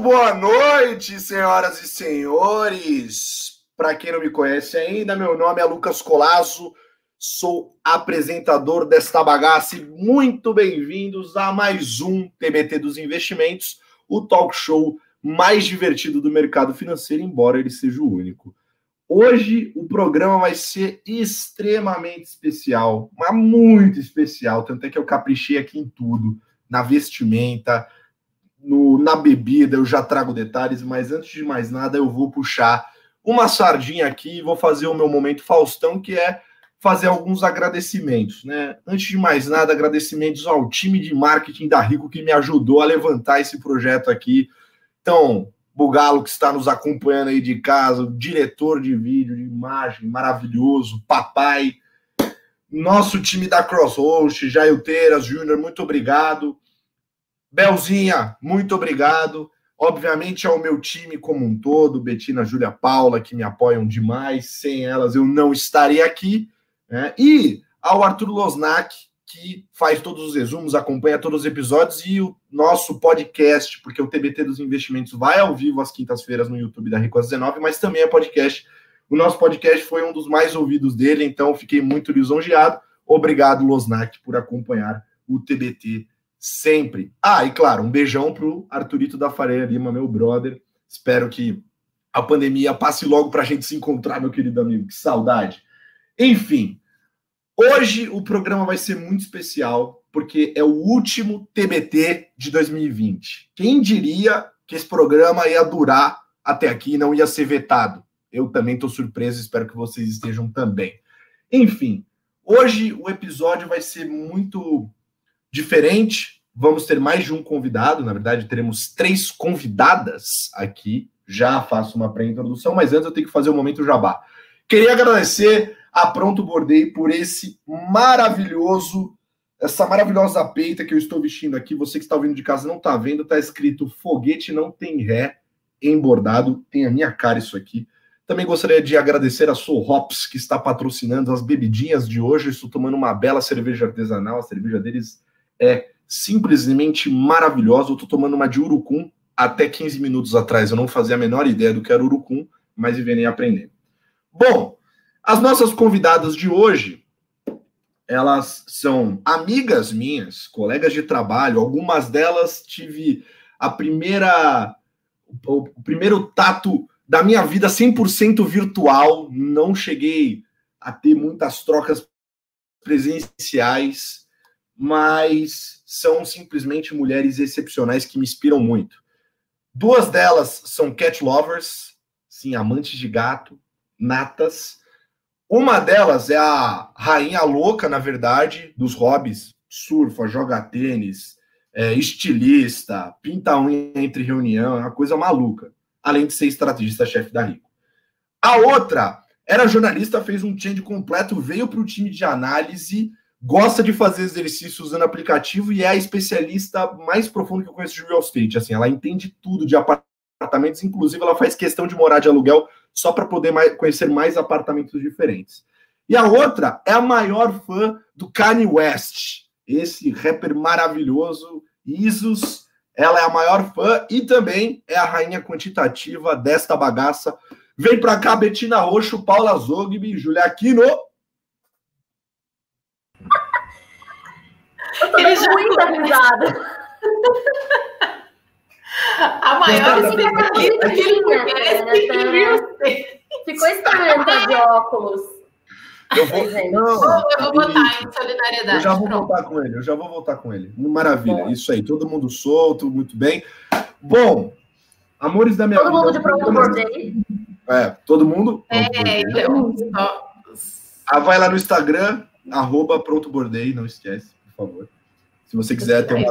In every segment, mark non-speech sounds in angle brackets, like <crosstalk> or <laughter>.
Muito boa noite, senhoras e senhores. Para quem não me conhece ainda, meu nome é Lucas Colasso, sou apresentador desta bagaça e muito bem-vindos a mais um TBT dos Investimentos, o talk show mais divertido do mercado financeiro, embora ele seja o único. Hoje o programa vai ser extremamente especial, mas muito especial, tanto é que eu caprichei aqui em tudo, na vestimenta, no, na bebida, eu já trago detalhes, mas antes de mais nada, eu vou puxar uma sardinha aqui e vou fazer o meu momento Faustão, que é fazer alguns agradecimentos, né? Antes de mais nada, agradecimentos ao time de marketing da Rico que me ajudou a levantar esse projeto aqui. Então, Bugalo que está nos acompanhando aí de casa, diretor de vídeo, de imagem, maravilhoso, papai, nosso time da Crosshost, Jailteiras, Júnior, muito obrigado. Belzinha, muito obrigado. Obviamente ao meu time como um todo, Betina, Júlia, Paula, que me apoiam demais. Sem elas eu não estaria aqui. Né? E ao Arthur Losnak, que faz todos os resumos, acompanha todos os episódios e o nosso podcast, porque o TBT dos investimentos vai ao vivo às quintas-feiras no YouTube da Rico às 19, mas também é podcast. O nosso podcast foi um dos mais ouvidos dele, então fiquei muito lisonjeado. Obrigado, Losnak, por acompanhar o TBT sempre. Ah, e claro, um beijão pro Arthurito da Fareia Lima, meu brother. Espero que a pandemia passe logo para a gente se encontrar, meu querido amigo. Que saudade. Enfim, hoje o programa vai ser muito especial, porque é o último TBT de 2020. Quem diria que esse programa ia durar até aqui e não ia ser vetado? Eu também estou surpreso, espero que vocês estejam também. Enfim, hoje o episódio vai ser muito diferente. Vamos ter mais de um convidado, na verdade, teremos três convidadas aqui. Já faço uma pré-introdução, mas antes eu tenho que fazer o um momento jabá. Queria agradecer a Pronto Bordei por esse maravilhoso, essa maravilhosa peita que eu estou vestindo aqui. Você que está ouvindo de casa não está vendo, está escrito foguete não tem ré em bordado. Tem a minha cara isso aqui. Também gostaria de agradecer a Soul Hops, que está patrocinando as bebidinhas de hoje. estou tomando uma bela cerveja artesanal. A cerveja deles é simplesmente maravilhosa. Eu estou tomando uma de urucum até 15 minutos atrás. Eu não fazia a menor ideia do que era urucum, mas venho aprendendo. Bom, as nossas convidadas de hoje, elas são amigas minhas, colegas de trabalho. Algumas delas tive a primeira, o primeiro tato da minha vida 100% virtual. Não cheguei a ter muitas trocas presenciais mas são simplesmente mulheres excepcionais que me inspiram muito. Duas delas são cat lovers, sim, amantes de gato, natas. Uma delas é a rainha louca, na verdade, dos hobbies: surfa, joga tênis, é, estilista, pinta unha entre reunião, é uma coisa maluca. Além de ser estrategista-chefe da Rico. A outra era jornalista, fez um change completo, veio para o time de análise gosta de fazer exercício usando aplicativo e é a especialista mais profunda que eu conheço de real estate. Assim, ela entende tudo de apartamentos, inclusive ela faz questão de morar de aluguel só para poder mais, conhecer mais apartamentos diferentes. E a outra é a maior fã do Kanye West, esse rapper maravilhoso, Isus. Ela é a maior fã e também é a rainha quantitativa desta bagaça. Vem para cá, Betina Roxo, Paula Zogby, Julia Aquino. Eu tô Ele dando muita risada. <laughs> A maior expectativa que ele conhece Ficou estranho de <laughs> óculos. Eu vou, não, eu vou botar em solidariedade. Eu já vou Pronto. voltar com ele, eu já vou voltar com ele. Maravilha, Bom. isso aí, todo mundo solto, muito bem. Bom, amores da minha todo vida. Todo mundo de pronto bordei. É, todo mundo? É, então. Ah, vai lá no Instagram, arroba pronto bordei, não esquece por favor. Se você quiser ter uma.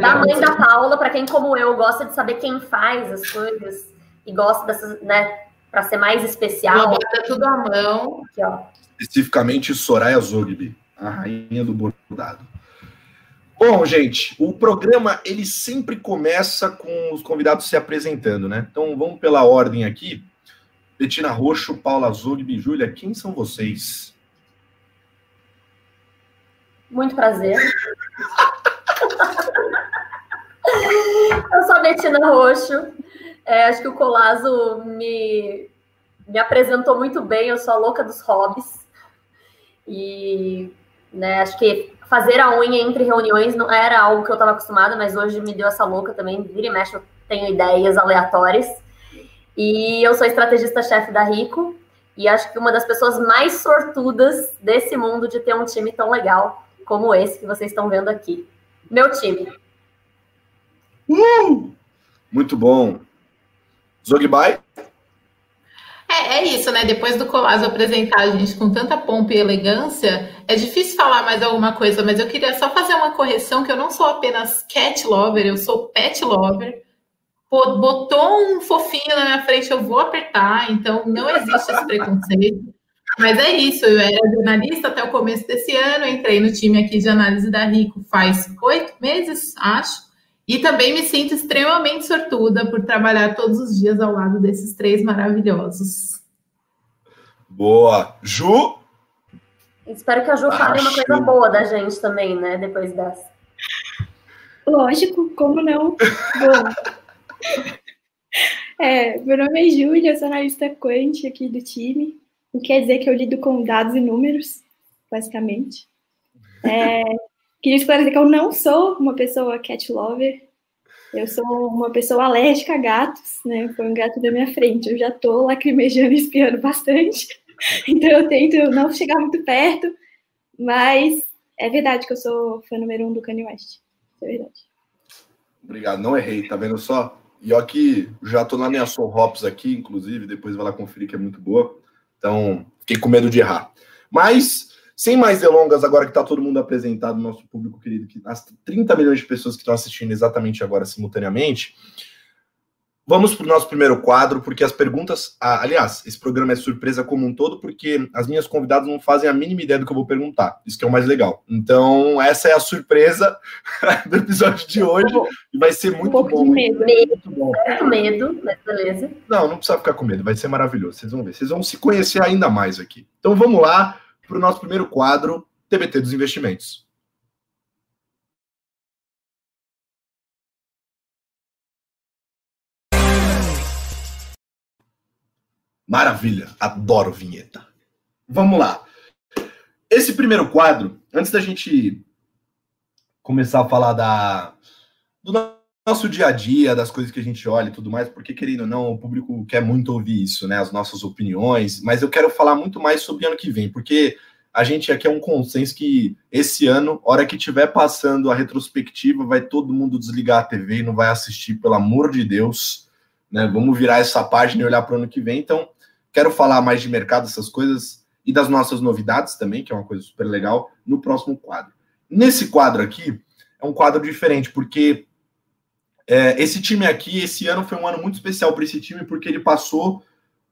Da mãe da Paula, para quem como eu gosta de saber quem faz as coisas e gosta dessas, né, para ser mais especial. Bota tudo à mão. Aqui, ó. Especificamente Soraya Zogby, a rainha do bordado. Bom, gente, o programa ele sempre começa com os convidados se apresentando, né? Então vamos pela ordem aqui. Betina Roxo, Paula Zogby, Júlia, quem são vocês? Muito prazer. Eu sou a Betina Roxo. É, acho que o Colazo me, me apresentou muito bem. Eu sou a louca dos hobbies. E né, acho que fazer a unha entre reuniões não era algo que eu estava acostumada, mas hoje me deu essa louca também. Vira e mexe, eu tenho ideias aleatórias. E eu sou estrategista-chefe da Rico. E acho que uma das pessoas mais sortudas desse mundo de ter um time tão legal como esse que vocês estão vendo aqui. Meu time. Uh! Muito bom. Zogby? É, é isso, né? Depois do Colasso apresentar a gente com tanta pompa e elegância, é difícil falar mais alguma coisa, mas eu queria só fazer uma correção que eu não sou apenas cat lover, eu sou pet lover. Botou um fofinho na minha frente, eu vou apertar, então não existe esse preconceito. Mas é isso, eu era jornalista até o começo desse ano, entrei no time aqui de análise da Rico faz oito meses, acho. E também me sinto extremamente sortuda por trabalhar todos os dias ao lado desses três maravilhosos. Boa. Ju? Espero que a Ju fale uma coisa boa da gente também, né? Depois dessa. Lógico, como não? Bom. É, meu nome é Júlia, sou analista quant aqui do time. O que quer dizer que eu lido com dados e números, basicamente. É, Queria esclarecer que eu não sou uma pessoa cat lover. Eu sou uma pessoa alérgica a gatos, né? Foi um gato da minha frente. Eu já tô lacrimejando e espiando bastante. <laughs> Então eu tento não chegar muito perto. Mas é verdade que eu sou fã número um do Kanye West. É verdade. Obrigado, não errei, tá vendo só? E aqui, já tô na minha Soul Hops aqui, inclusive, depois vai lá conferir que é muito boa. Então, fiquei com medo de errar. Mas sem mais delongas, agora que está todo mundo apresentado, nosso público querido, que as 30 milhões de pessoas que estão assistindo exatamente agora simultaneamente, vamos para o nosso primeiro quadro, porque as perguntas. Ah, aliás, esse programa é surpresa como um todo, porque as minhas convidadas não fazem a mínima ideia do que eu vou perguntar. Isso que é o mais legal. Então, essa é a surpresa <laughs> do episódio de hoje. E vai ser muito um pouco bom. De medo. Muito bom. Muito medo, mas beleza. Não, não precisa ficar com medo, vai ser maravilhoso. Vocês vão ver. Vocês vão se conhecer ainda mais aqui. Então vamos lá para o nosso primeiro quadro, TBT dos investimentos. Maravilha, adoro vinheta. Vamos lá. Esse primeiro quadro, antes da gente começar a falar da, do nosso dia a dia, das coisas que a gente olha e tudo mais, porque, querendo ou não, o público quer muito ouvir isso, né? As nossas opiniões, mas eu quero falar muito mais sobre ano que vem, porque a gente aqui é um consenso que esse ano, hora que tiver passando a retrospectiva, vai todo mundo desligar a TV e não vai assistir, pelo amor de Deus. Né? Vamos virar essa página e olhar para o ano que vem. Então, quero falar mais de mercado, essas coisas, e das nossas novidades também, que é uma coisa super legal, no próximo quadro. Nesse quadro aqui, é um quadro diferente, porque é, esse time aqui, esse ano foi um ano muito especial para esse time, porque ele passou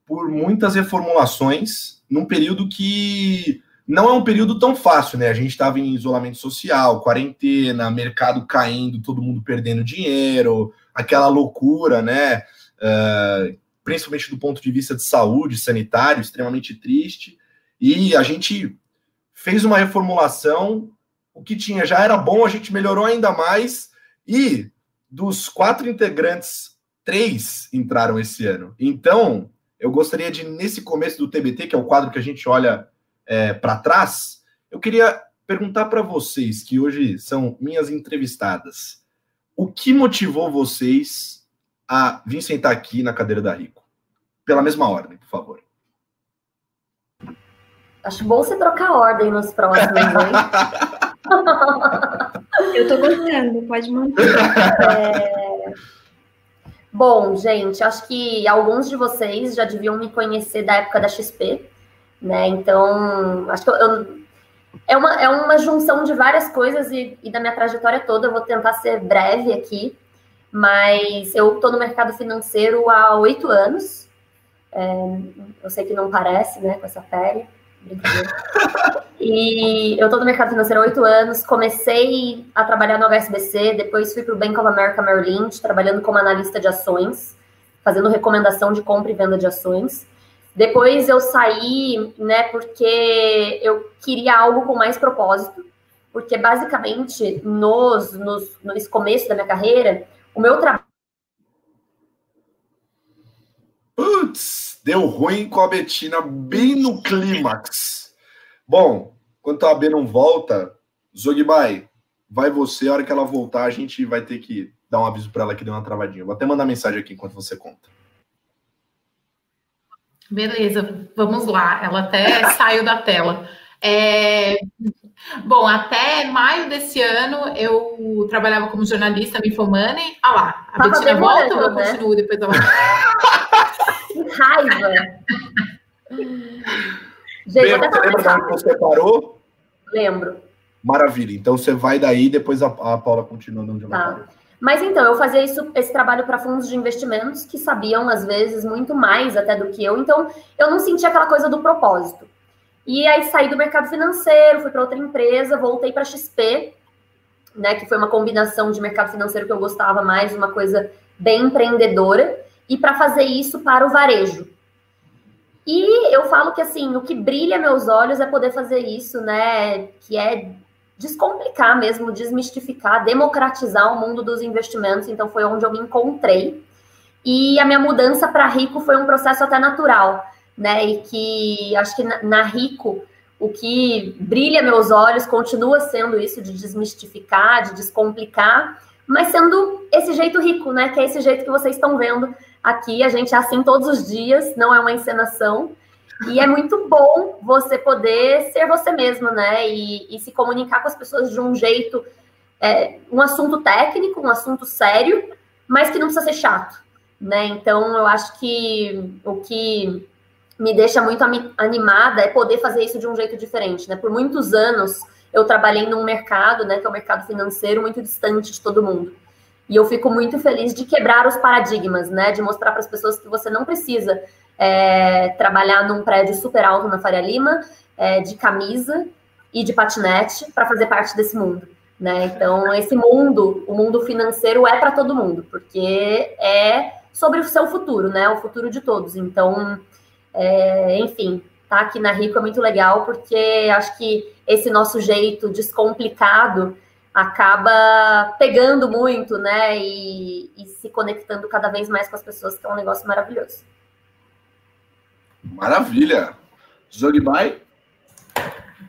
por muitas reformulações num período que não é um período tão fácil, né? A gente estava em isolamento social, quarentena, mercado caindo, todo mundo perdendo dinheiro, aquela loucura, né? Uh, principalmente do ponto de vista de saúde, sanitário, extremamente triste. E a gente fez uma reformulação, o que tinha já era bom, a gente melhorou ainda mais e dos quatro integrantes, três entraram esse ano. Então, eu gostaria de, nesse começo do TBT, que é o quadro que a gente olha é, para trás, eu queria perguntar para vocês, que hoje são minhas entrevistadas, o que motivou vocês a vir sentar aqui na cadeira da Rico? Pela mesma ordem, por favor. Acho bom você trocar a ordem nos próximos, hein? <laughs> Eu tô gostando, pode manter. É... Bom, gente, acho que alguns de vocês já deviam me conhecer da época da XP, né? Então, acho que eu, eu, é, uma, é uma junção de várias coisas e, e, da minha trajetória toda. Eu vou tentar ser breve aqui, mas eu estou no mercado financeiro há oito anos. É, eu sei que não parece, né, com essa pele. E eu estou no mercado financeiro há oito anos. Comecei a trabalhar no HSBC, depois fui para o Bank of America Merrill Lynch, trabalhando como analista de ações, fazendo recomendação de compra e venda de ações. Depois eu saí, né, porque eu queria algo com mais propósito. porque basicamente nos, nos, nesse começo da minha carreira, o meu trabalho. Putz, deu ruim com a Betina bem no clímax. Bom, enquanto a B não volta, Zogbai, vai você, a hora que ela voltar, a gente vai ter que dar um aviso para ela que deu uma travadinha. Vou até mandar mensagem aqui enquanto você conta. Beleza, vamos lá. Ela até <laughs> saiu da tela. É... Bom, até maio desse ano eu trabalhava como jornalista no Infomoney. Ah lá, a Betina volta ou eu né? continuo depois da <laughs> Que raiva! Gente, Bem, você lembra da onde você parou? Lembro. Maravilha. Então você vai daí depois a, a Paula continua onde ela tá. parou. Mas então, eu fazia isso, esse trabalho para fundos de investimentos que sabiam, às vezes, muito mais até do que eu. Então, eu não sentia aquela coisa do propósito. E aí saí do mercado financeiro, fui para outra empresa, voltei para XP, né, que foi uma combinação de mercado financeiro que eu gostava mais, uma coisa bem empreendedora, e para fazer isso para o varejo. E eu falo que assim, o que brilha meus olhos é poder fazer isso, né, que é descomplicar mesmo, desmistificar, democratizar o mundo dos investimentos. Então foi onde eu me encontrei. E a minha mudança para Rico foi um processo até natural, né? E que acho que na, Rico o que brilha meus olhos continua sendo isso de desmistificar, de descomplicar, mas sendo esse jeito rico, né? Que é esse jeito que vocês estão vendo aqui. A gente é assim todos os dias, não é uma encenação. E é muito bom você poder ser você mesmo, né? E, e se comunicar com as pessoas de um jeito, é, um assunto técnico, um assunto sério, mas que não precisa ser chato, né? Então, eu acho que o que me deixa muito animada é poder fazer isso de um jeito diferente, né? Por muitos anos eu trabalhei num mercado, né, que é o mercado financeiro, muito distante de todo mundo. E eu fico muito feliz de quebrar os paradigmas, né? De mostrar para as pessoas que você não precisa é, trabalhar num prédio super alto na Faria Lima, é, de camisa e de patinete para fazer parte desse mundo. Né? Então, esse mundo, o mundo financeiro é para todo mundo, porque é sobre o seu futuro, né? O futuro de todos. Então, é, enfim, tá aqui na Rico é muito legal, porque acho que esse nosso jeito descomplicado acaba pegando muito, né? E, e se conectando cada vez mais com as pessoas, que é um negócio maravilhoso. Maravilha. Zogbai?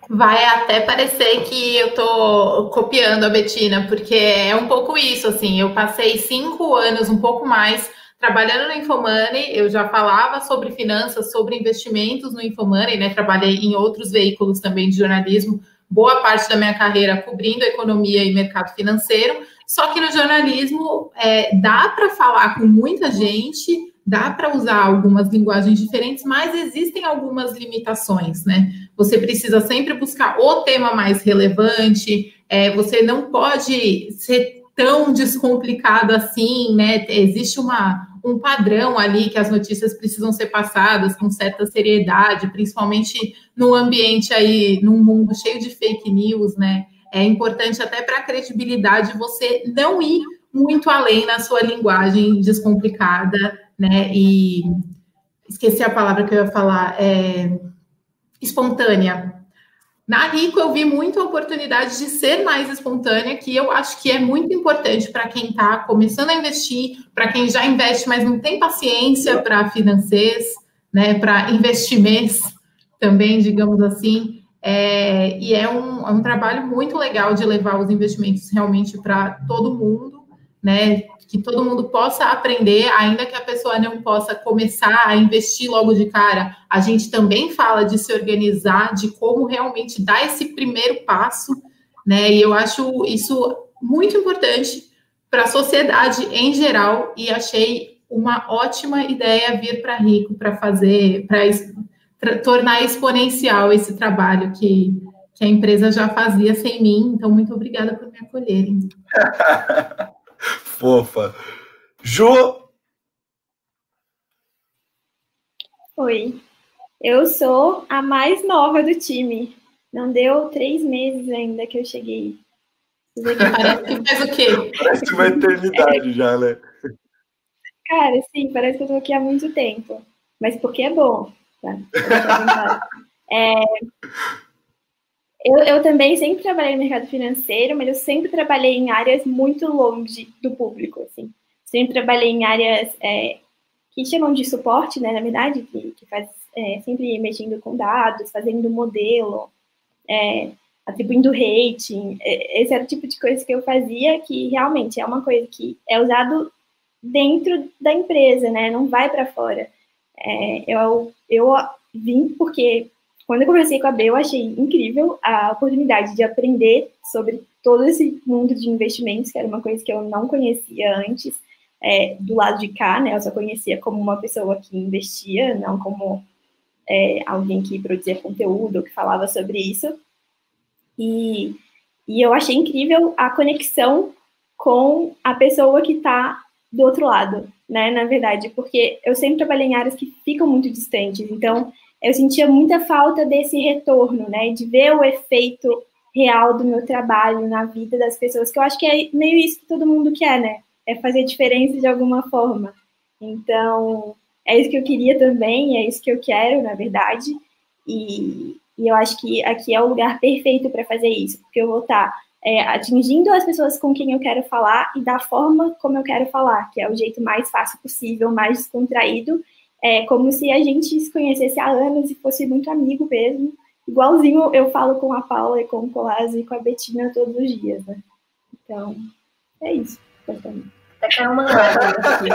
Vai até parecer que eu tô copiando a Betina, porque é um pouco isso, assim, eu passei cinco anos, um pouco mais, trabalhando no Infomoney, eu já falava sobre finanças, sobre investimentos no Infomoney, né, trabalhei em outros veículos também de jornalismo, boa parte da minha carreira cobrindo economia e mercado financeiro, só que no jornalismo é, dá para falar com muita gente, dá para usar algumas linguagens diferentes, mas existem algumas limitações, né? Você precisa sempre buscar o tema mais relevante, é, você não pode ser tão descomplicado assim, né? Existe uma, um padrão ali que as notícias precisam ser passadas com certa seriedade, principalmente no ambiente aí, num mundo cheio de fake news, né? É importante até para a credibilidade você não ir muito além na sua linguagem descomplicada, né? E esqueci a palavra que eu ia falar, é espontânea. Na Rico eu vi muita oportunidade de ser mais espontânea, que eu acho que é muito importante para quem está começando a investir, para quem já investe, mas não tem paciência para financeiros, né? Para investimentos também, digamos assim. É, e é um, é um trabalho muito legal de levar os investimentos realmente para todo mundo, né? que todo mundo possa aprender, ainda que a pessoa não possa começar a investir logo de cara. A gente também fala de se organizar, de como realmente dar esse primeiro passo, né? E eu acho isso muito importante para a sociedade em geral e achei uma ótima ideia vir para Rico para fazer, para tornar exponencial esse trabalho que, que a empresa já fazia sem mim. Então, muito obrigada por me acolherem. <laughs> Fofa. Ju. Oi. Eu sou a mais nova do time. Não deu três meses ainda que eu cheguei. Parece que faz o quê? Parece uma eternidade é. já, né? Cara, sim, parece que eu tô aqui há muito tempo. Mas porque é bom. Tá? <laughs> É, Eu, eu também sempre trabalhei no mercado financeiro, mas eu sempre trabalhei em áreas muito longe do público, assim. Sempre trabalhei em áreas é, que chamam de suporte, né, na verdade, que, que faz é, sempre mexendo com dados, fazendo modelo, é, atribuindo rating. É, esse era o tipo de coisa que eu fazia que realmente é uma coisa que é usado dentro da empresa, né? Não vai para fora. É, eu, eu vim porque quando eu conversei com a B, eu achei incrível a oportunidade de aprender sobre todo esse mundo de investimentos, que era uma coisa que eu não conhecia antes, é, do lado de cá, né? Eu só conhecia como uma pessoa que investia, não como é, alguém que produzia conteúdo, que falava sobre isso. E, e eu achei incrível a conexão com a pessoa que está do outro lado, né? Na verdade, porque eu sempre trabalhei em áreas que ficam muito distantes, então eu sentia muita falta desse retorno, né? De ver o efeito real do meu trabalho na vida das pessoas, que eu acho que é meio isso que todo mundo quer, né? É fazer diferença de alguma forma. Então, é isso que eu queria também, é isso que eu quero, na verdade. E, e eu acho que aqui é o lugar perfeito para fazer isso, porque eu vou estar é, atingindo as pessoas com quem eu quero falar e da forma como eu quero falar, que é o jeito mais fácil possível, mais descontraído, é como se a gente se conhecesse há anos e fosse muito amigo mesmo. Igualzinho eu falo com a Paula e com o Colazzo e com a Betina todos os dias, né? Então, é isso, caiu uma aqui.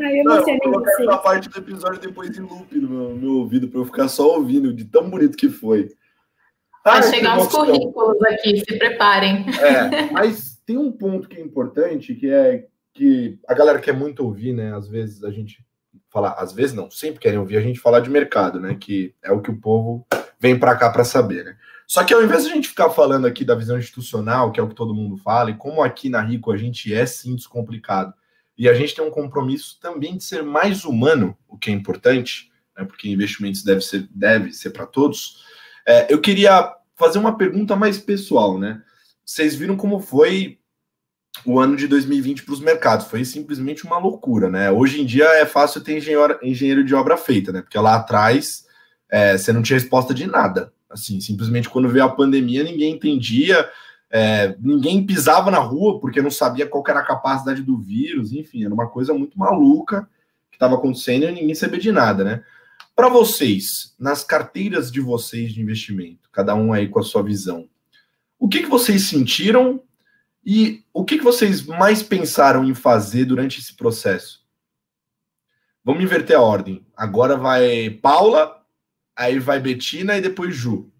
Ai, eu não, não sei nem colocar essa parte do episódio depois em loop no meu, no meu ouvido para eu ficar só ouvindo de tão bonito que foi. Vai chegar uns currículos aqui, se preparem. É, mas tem um ponto que é importante, que é que a galera quer muito ouvir, né? Às vezes a gente fala, às vezes não, sempre querem ouvir a gente falar de mercado, né? Que é o que o povo vem para cá para saber, né? Só que ao invés de a gente ficar falando aqui da visão institucional, que é o que todo mundo fala, e como aqui na Rico a gente é sim descomplicado, e a gente tem um compromisso também de ser mais humano, o que é importante, né, porque investimentos deve ser, deve ser para todos, é, eu queria fazer uma pergunta mais pessoal, né? Vocês viram como foi o ano de 2020 para os mercados? Foi simplesmente uma loucura, né? Hoje em dia é fácil ter engenheiro, engenheiro de obra feita, né? Porque lá atrás é, você não tinha resposta de nada. Assim, simplesmente quando veio a pandemia, ninguém entendia, é, ninguém pisava na rua porque não sabia qual era a capacidade do vírus, enfim, era uma coisa muito maluca que estava acontecendo e ninguém sabia de nada, né? Para vocês, nas carteiras de vocês de investimento, cada um aí com a sua visão, o que, que vocês sentiram e o que, que vocês mais pensaram em fazer durante esse processo? Vamos inverter a ordem. Agora vai Paula, aí vai Betina e depois Ju.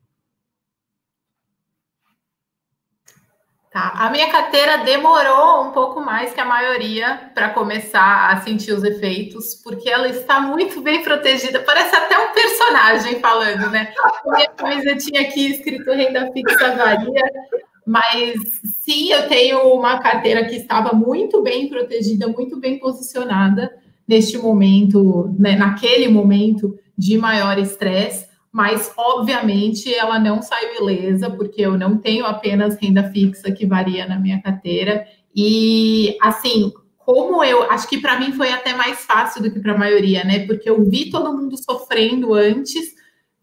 Tá. A minha carteira demorou um pouco mais que a maioria para começar a sentir os efeitos, porque ela está muito bem protegida. Parece até um personagem falando, né? Minha camisetinha aqui escrito renda fixa varia, mas sim, eu tenho uma carteira que estava muito bem protegida, muito bem posicionada neste momento, né, naquele momento de maior estresse, mas obviamente ela não saiu ilesa, porque eu não tenho apenas renda fixa que varia na minha carteira. E assim, como eu acho que para mim foi até mais fácil do que para a maioria, né? Porque eu vi todo mundo sofrendo antes,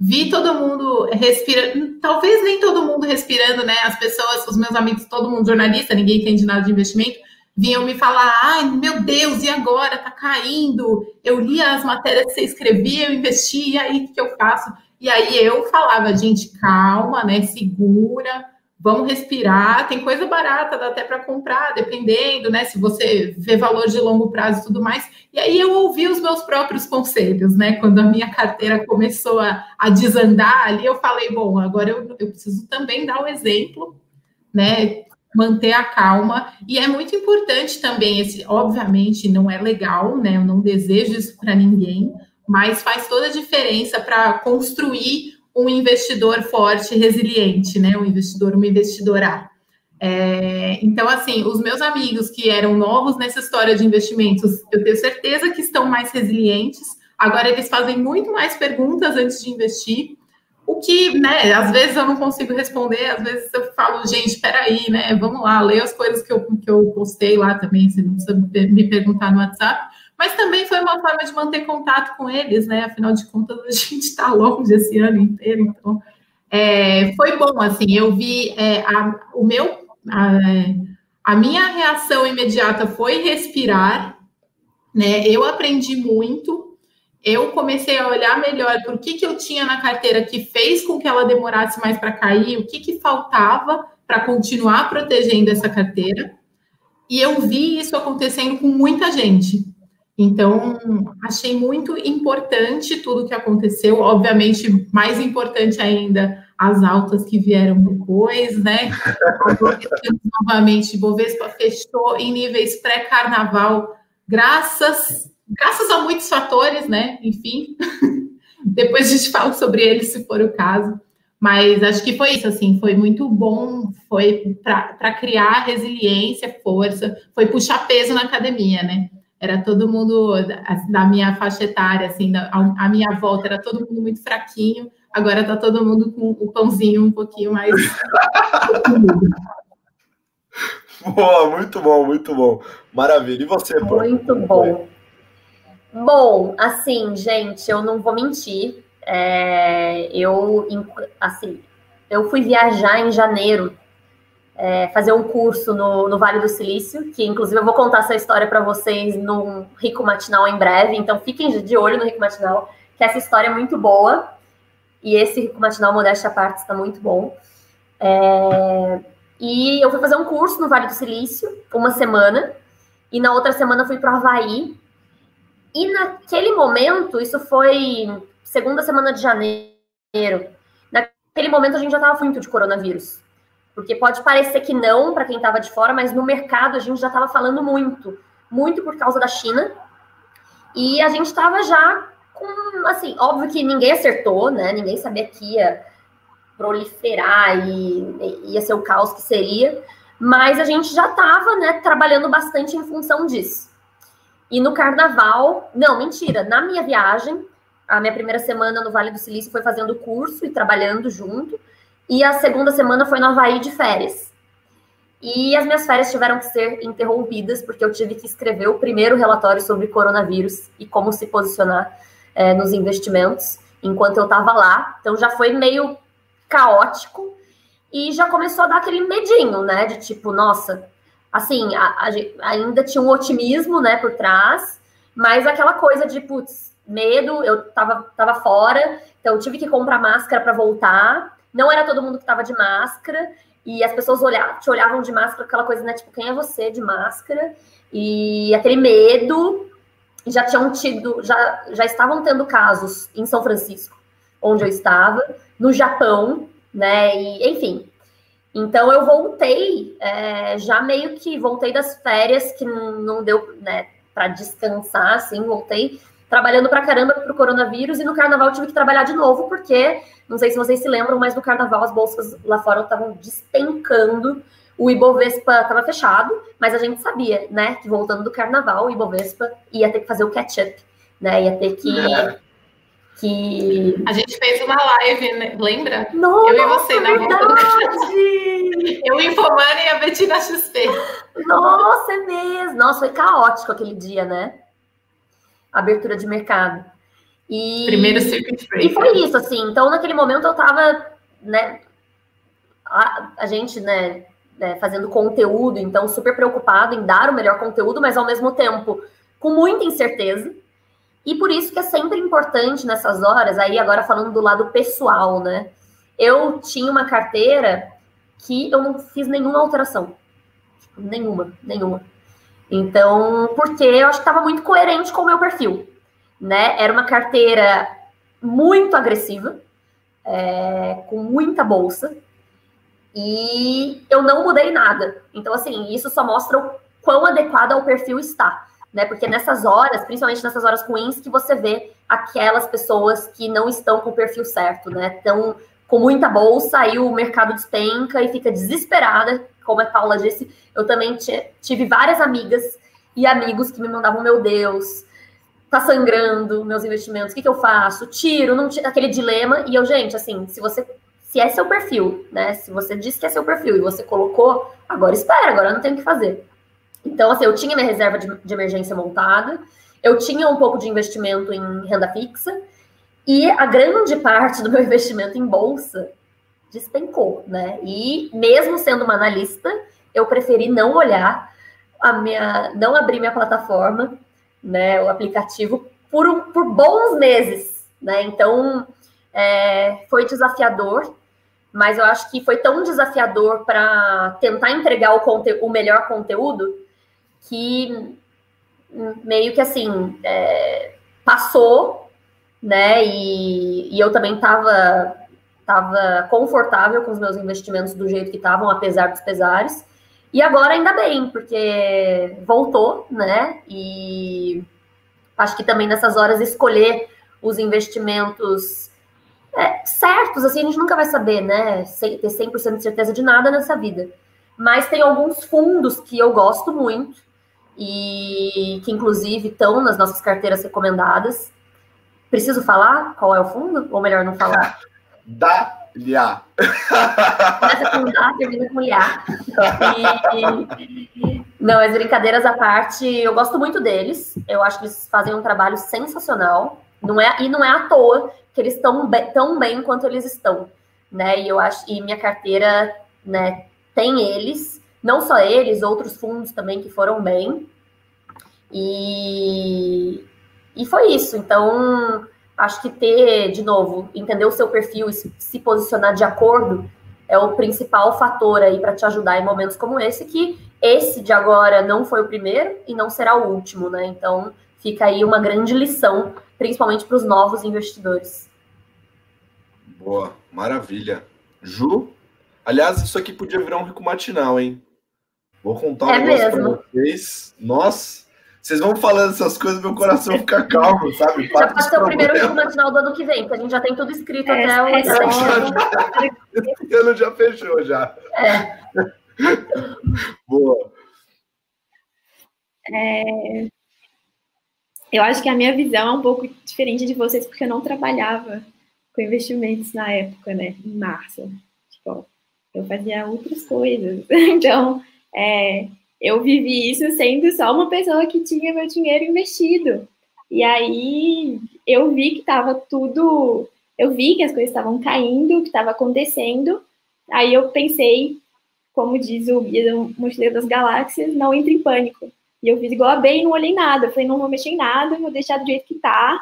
vi todo mundo respirando, talvez nem todo mundo respirando, né? As pessoas, os meus amigos, todo mundo jornalista, ninguém entende nada de investimento vinham me falar: ai meu Deus, e agora? Tá caindo. Eu li as matérias que você escrevia, eu investi, e aí o que eu faço? E aí eu falava, gente, calma, né? Segura, vamos respirar. Tem coisa barata, dá até para comprar, dependendo, né? Se você vê valor de longo prazo e tudo mais. E aí eu ouvi os meus próprios conselhos, né? Quando a minha carteira começou a, a desandar ali, eu falei, bom, agora eu, eu preciso também dar o exemplo, né? manter a calma. E é muito importante também, esse, obviamente, não é legal, né? Eu não desejo isso para ninguém, mas faz toda a diferença para construir um investidor forte, resiliente, né? Um investidor, uma investidora. É, então, assim, os meus amigos que eram novos nessa história de investimentos, eu tenho certeza que estão mais resilientes. Agora eles fazem muito mais perguntas antes de investir. O que, né, às vezes eu não consigo responder, às vezes eu falo, gente, peraí, né, vamos lá, leia as coisas que eu, que eu postei lá também, você não precisa me perguntar no WhatsApp, mas também foi uma forma de manter contato com eles, né, afinal de contas a gente está longe esse ano inteiro, então É, foi bom, assim, eu vi é, a, o meu, a, a minha reação imediata foi respirar, né? Eu aprendi muito, eu comecei a olhar melhor por que, que eu tinha na carteira que fez com que ela demorasse mais para cair, o que, que faltava para continuar protegendo essa carteira. E eu vi isso acontecendo com muita gente. Então, achei muito importante tudo que aconteceu. Obviamente, mais importante ainda, as altas que vieram depois, né? <laughs> novamente, Bovespa fechou em níveis pré-carnaval, graças, graças a muitos fatores, né? Enfim, <laughs> depois a gente fala sobre eles, se for o caso. Mas acho que foi isso, assim, foi muito bom, foi para criar resiliência, força, foi puxar peso na academia, né? Era todo mundo da, minha faixa etária, assim, da, a, a minha volta, era todo mundo muito fraquinho, agora tá todo mundo com o pãozinho um pouquinho mais. <laughs> Boa, muito bom, muito bom. Maravilha. E você, Pô? Muito bom. Bom, assim, gente, eu não vou mentir. É, eu, assim, eu fui viajar em janeiro, é, fazer um curso no, no, Vale do Silício, que inclusive eu vou contar essa história para vocês no Rico Matinal em breve, então fiquem de olho no Rico Matinal, que essa história é muito boa, e esse Rico Matinal, modéstia à parte, está muito bom. É, e eu fui fazer um curso no Vale do Silício, uma semana, e na outra semana fui para o Havaí, e naquele momento, isso foi segunda semana de janeiro. Naquele momento a gente já estava muito de coronavírus. Porque pode parecer que não para quem estava de fora, mas no mercado a gente já estava falando muito, muito por causa da China. E a gente estava já com, assim, óbvio que ninguém acertou, né? Ninguém sabia que ia proliferar e ia ser o caos que seria, mas a gente já estava, né, trabalhando bastante em função disso. E no carnaval, não, mentira, na minha viagem, a minha primeira semana no Vale do Silício foi fazendo curso e trabalhando junto. E a segunda semana foi no Havaí de férias. E as minhas férias tiveram que ser interrompidas, porque eu tive que escrever o primeiro relatório sobre coronavírus e como se posicionar é, nos investimentos enquanto eu estava lá. Então já foi meio caótico e já começou a dar aquele medinho, né? De tipo, nossa, assim, a, a, ainda tinha um otimismo, né, por trás, mas aquela coisa de, putz, medo, eu tava, tava fora, então tive que comprar máscara para voltar. Não era todo mundo que tava de máscara, e as pessoas olhavam, te olhavam de máscara, aquela coisa, né? Tipo, quem é você de máscara? E aquele medo. Já tinham tido, já, já estavam tendo casos em São Francisco, onde eu estava, no Japão, né? E, enfim. Então eu voltei, é, já meio que voltei das férias, que não deu, né, para descansar, assim, voltei trabalhando pra caramba pro coronavírus e no carnaval eu tive que trabalhar de novo, porque, não sei se vocês se lembram, mas no carnaval as bolsas lá fora estavam despencando, o Ibovespa estava fechado, mas a gente sabia, né, que voltando do carnaval, o Ibovespa ia ter que fazer o catch-up, né, ia ter que... É. Que... A gente fez uma live, né? lembra? Nossa, eu e você na volta do <laughs> Eu, Infomani e a Betina XP. Nossa, é mesmo. Nossa, foi caótico aquele dia, né? Abertura de mercado. E, Primeiro circuit breaker. E foi isso, assim. Então, naquele momento, eu estava, né, a, a gente, né, né, fazendo conteúdo, então super preocupado em dar o melhor conteúdo, mas ao mesmo tempo com muita incerteza. E por isso que é sempre importante nessas horas, aí agora falando do lado pessoal, né? Eu tinha uma carteira que eu não fiz nenhuma alteração. Nenhuma, nenhuma. Então, porque eu acho que estava muito coerente com o meu perfil, né? Era uma carteira muito agressiva, é, com muita bolsa, e eu não mudei nada. Então, assim, isso só mostra o quão adequado ao perfil está, né? Porque nessas horas, principalmente nessas horas ruins, que você vê aquelas pessoas que não estão com o perfil certo, né? Estão com muita bolsa, aí o mercado despenca e fica desesperada como a Paula disse, eu também tive várias amigas e amigos que me mandavam, meu Deus, tá sangrando meus investimentos, o que, que eu faço? Tiro, não tiro, aquele dilema. E eu, gente, assim, se você. Se é seu perfil, né? Se você disse que é seu perfil e você colocou, agora espera, agora não tem o que fazer. Então, assim, eu tinha minha reserva de, de emergência montada, eu tinha um pouco de investimento em renda fixa, e a grande parte do meu <laughs> investimento em bolsa despencou, né? E mesmo sendo uma analista, eu preferi não olhar a minha, não abrir minha plataforma, né, o aplicativo por, um, por bons meses, né? Então é, foi desafiador, mas eu acho que foi tão desafiador para tentar entregar o, o melhor conteúdo que meio que assim é, passou, né? E, e eu também estava tava confortável com os meus investimentos do jeito que estavam, apesar dos pesares. E agora ainda bem, porque voltou, né? E acho que também nessas horas escolher os investimentos é, certos, assim, a gente nunca vai saber, né? Ter 100% de certeza de nada nessa vida. Mas tem alguns fundos que eu gosto muito e que, inclusive, estão nas nossas carteiras recomendadas. Preciso falar qual é o fundo? Ou melhor, não falar? Dá Liá. Começa com Dá, termina com Liá. E... Não, as brincadeiras à parte, eu gosto muito deles. Eu acho que eles fazem um trabalho sensacional. Não é, e não é à toa que eles estão tão bem quanto eles estão. Né? E eu acho e minha carteira né, tem eles, não só eles, outros fundos também que foram bem. E, e foi isso. Então, acho que ter, de novo, entender o seu perfil e se posicionar de acordo é o principal fator aí para te ajudar em momentos como esse, que esse de agora não foi o primeiro e não será o último, né? Então, fica aí uma grande lição, principalmente para os novos investidores. Boa, maravilha. Ju, aliás, isso aqui podia virar um rico matinal, hein? Vou contar um é negócio para vocês. Nós vocês vão falando essas coisas, meu coração fica <laughs> calmo, sabe? já pode ser o primeiro jogo matinal do ano que vem, porque a gente já tem tudo escrito é, até o. É, Esse ano já fechou, já. É. <laughs> Boa. É... Eu acho que a minha visão é um pouco diferente de vocês, porque eu não trabalhava com investimentos na época, né? Em março. Tipo, eu fazia outras coisas. <laughs> Então, é, eu vivi isso sendo só uma pessoa que tinha meu dinheiro investido. E aí eu vi que estava tudo, eu vi que as coisas estavam caindo, que estava acontecendo. Aí eu pensei, como diz o guia do Mochileiro das Galáxias, não entre em pânico. E eu fiz igual a bem não olhei nada. Eu falei, não vou mexer em nada, vou deixar do jeito que tá.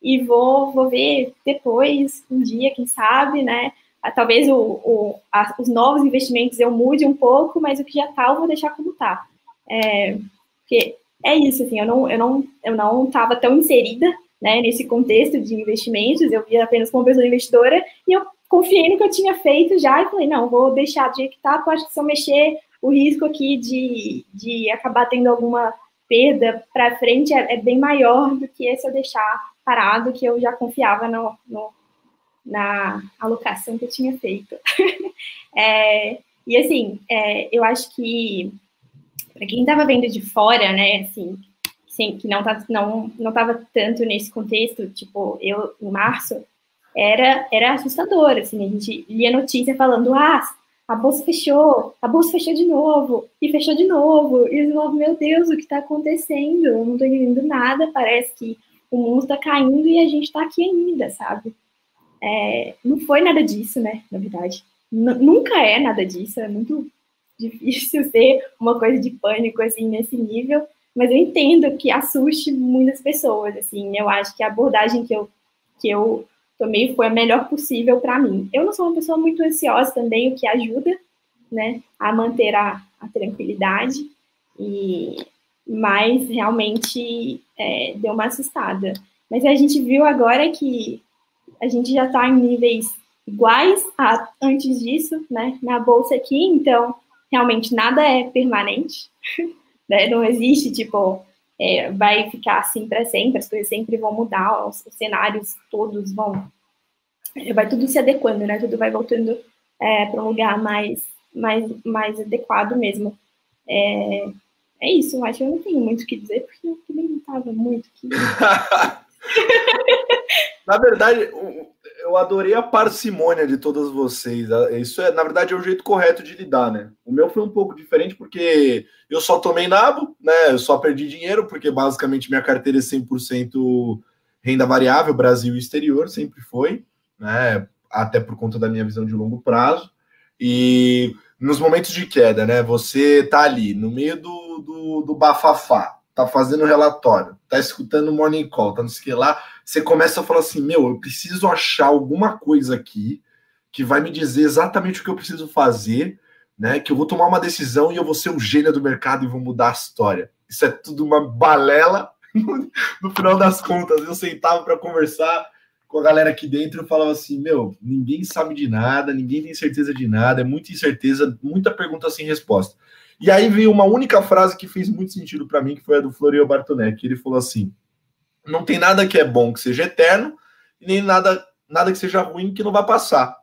E vou, vou ver depois, um dia, quem sabe, né? Ah, talvez o, o a, os novos investimentos eu mude um pouco, mas o que já está eu vou deixar como está. É, porque é isso, assim, eu não eu não eu não estava tão inserida né, nesse contexto de investimentos, eu via apenas como pessoa investidora e eu confiei no que eu tinha feito já e falei, não, vou deixar do jeito que porque acho que se eu mexer, o risco aqui de, de acabar tendo alguma perda para frente é, é, bem maior do que se eu deixar parado, que eu já confiava no, no na alocação que eu tinha feito. <laughs> é, e assim, é, eu acho que para quem estava vendo de fora, né, assim, sim, que não tá, não não estava tanto nesse contexto, tipo eu em março, era era assustador, assim, a gente lia notícia falando, ah, a bolsa fechou, a bolsa fechou de novo, e fechou de novo, e eu meu Deus, o que está acontecendo? Eu não estou entendendo nada, parece que o mundo está caindo e a gente está aqui ainda, sabe? É, não foi nada disso, né? Na verdade. N nunca é nada disso, é muito <laughs> difícil ser uma coisa de pânico assim nesse nível, mas eu entendo que assuste muitas pessoas, assim, eu acho que a abordagem que eu que eu tomei foi a melhor possível para mim. Eu não sou uma pessoa muito ansiosa também, o que ajuda, né, a manter a, a tranquilidade e mas realmente é, deu uma assustada. Mas a gente viu agora que a gente já está em níveis iguais a antes disso, né, na bolsa aqui, então realmente nada é permanente, <laughs> né, não existe tipo é, vai ficar assim para sempre, as coisas sempre vão mudar, os, os cenários todos vão, é, vai tudo se adequando, né, tudo vai voltando é, para um lugar mais, mais, mais adequado mesmo. É, é isso, acho que eu não tenho muito o que dizer, porque eu também não estava muito que... <laughs> Na verdade, eu adorei a parcimônia de todas vocês. Isso é, na verdade, é o jeito correto de lidar, né? O meu foi um pouco diferente porque eu só tomei nabo, né? Eu só perdi dinheiro porque basicamente minha carteira é 100% renda variável, Brasil e exterior, sempre foi, né? até por conta da minha visão de longo prazo. E nos momentos de queda, né? Você tá ali no meio do, do, do bafafá, tá fazendo relatório, tá escutando o morning call, tá no que lá, você começa a falar assim: meu, eu preciso achar alguma coisa aqui que vai me dizer exatamente o que eu preciso fazer, né? Que eu vou tomar uma decisão e eu vou ser o gênio do mercado e vou mudar a história. Isso é tudo uma balela. <laughs> no final das contas, eu sentava para conversar com a galera aqui dentro eu falava assim: meu, ninguém sabe de nada, ninguém tem certeza de nada, é muita incerteza, muita pergunta sem resposta. E aí veio uma única frase que fez muito sentido para mim, que foi a do Florio Bartonek. Ele falou assim: não tem nada que é bom que seja eterno, e nem nada, nada que seja ruim que não vai passar.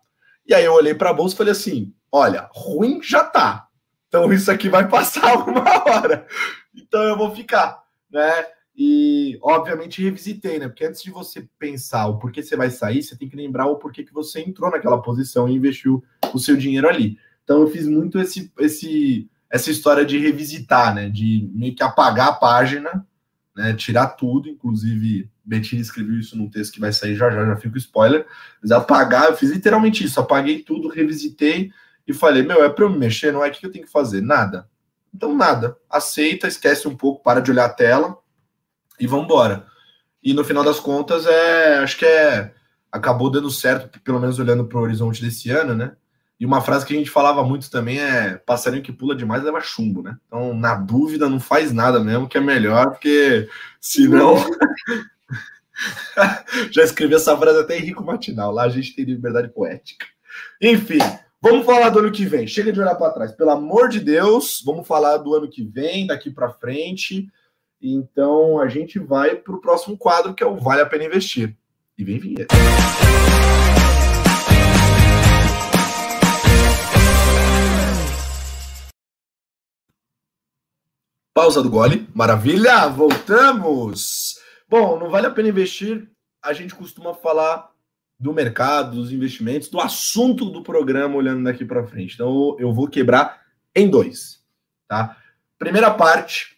E aí eu olhei para a bolsa e falei assim: olha, ruim já tá. Então isso aqui vai passar <laughs> alguma hora. Então eu vou ficar, né? E, obviamente, revisitei, né? Porque antes de você pensar o porquê você vai sair, você tem que lembrar o porquê que você entrou naquela posição e investiu o seu dinheiro ali. Então, eu fiz muito esse, esse, essa história de revisitar, né? De meio que apagar a página, né? Tirar tudo. Inclusive, Betina escreveu isso num texto que vai sair já já, já fico spoiler. Mas apagar, eu fiz literalmente isso. Apaguei tudo, revisitei e falei: Meu, é para eu me mexer, não é o que eu tenho que fazer? Nada. Então, nada. Aceita, esquece um pouco, para de olhar a tela e vamos embora. E no final das contas, é, acho que é acabou dando certo, pelo menos olhando para o horizonte desse ano, né? E uma frase que a gente falava muito também é: passarinho que pula demais leva chumbo, né? Então, na dúvida, não faz nada mesmo, que é melhor, porque senão. <laughs> Já escrevi essa frase até em Rico Matinal. Lá a gente tem liberdade poética. Enfim, vamos falar do ano que vem. Chega de olhar para trás. Pelo amor de Deus, vamos falar do ano que vem, daqui para frente. Então a gente vai para o próximo quadro, que é o Vale a Pena Investir. E vem vinheta. Pausa do gole. Maravilha! Voltamos! Bom, não vale a pena investir. A gente costuma falar do mercado, dos investimentos, do assunto do programa olhando daqui para frente. Então eu vou quebrar em dois, tá? Primeira parte,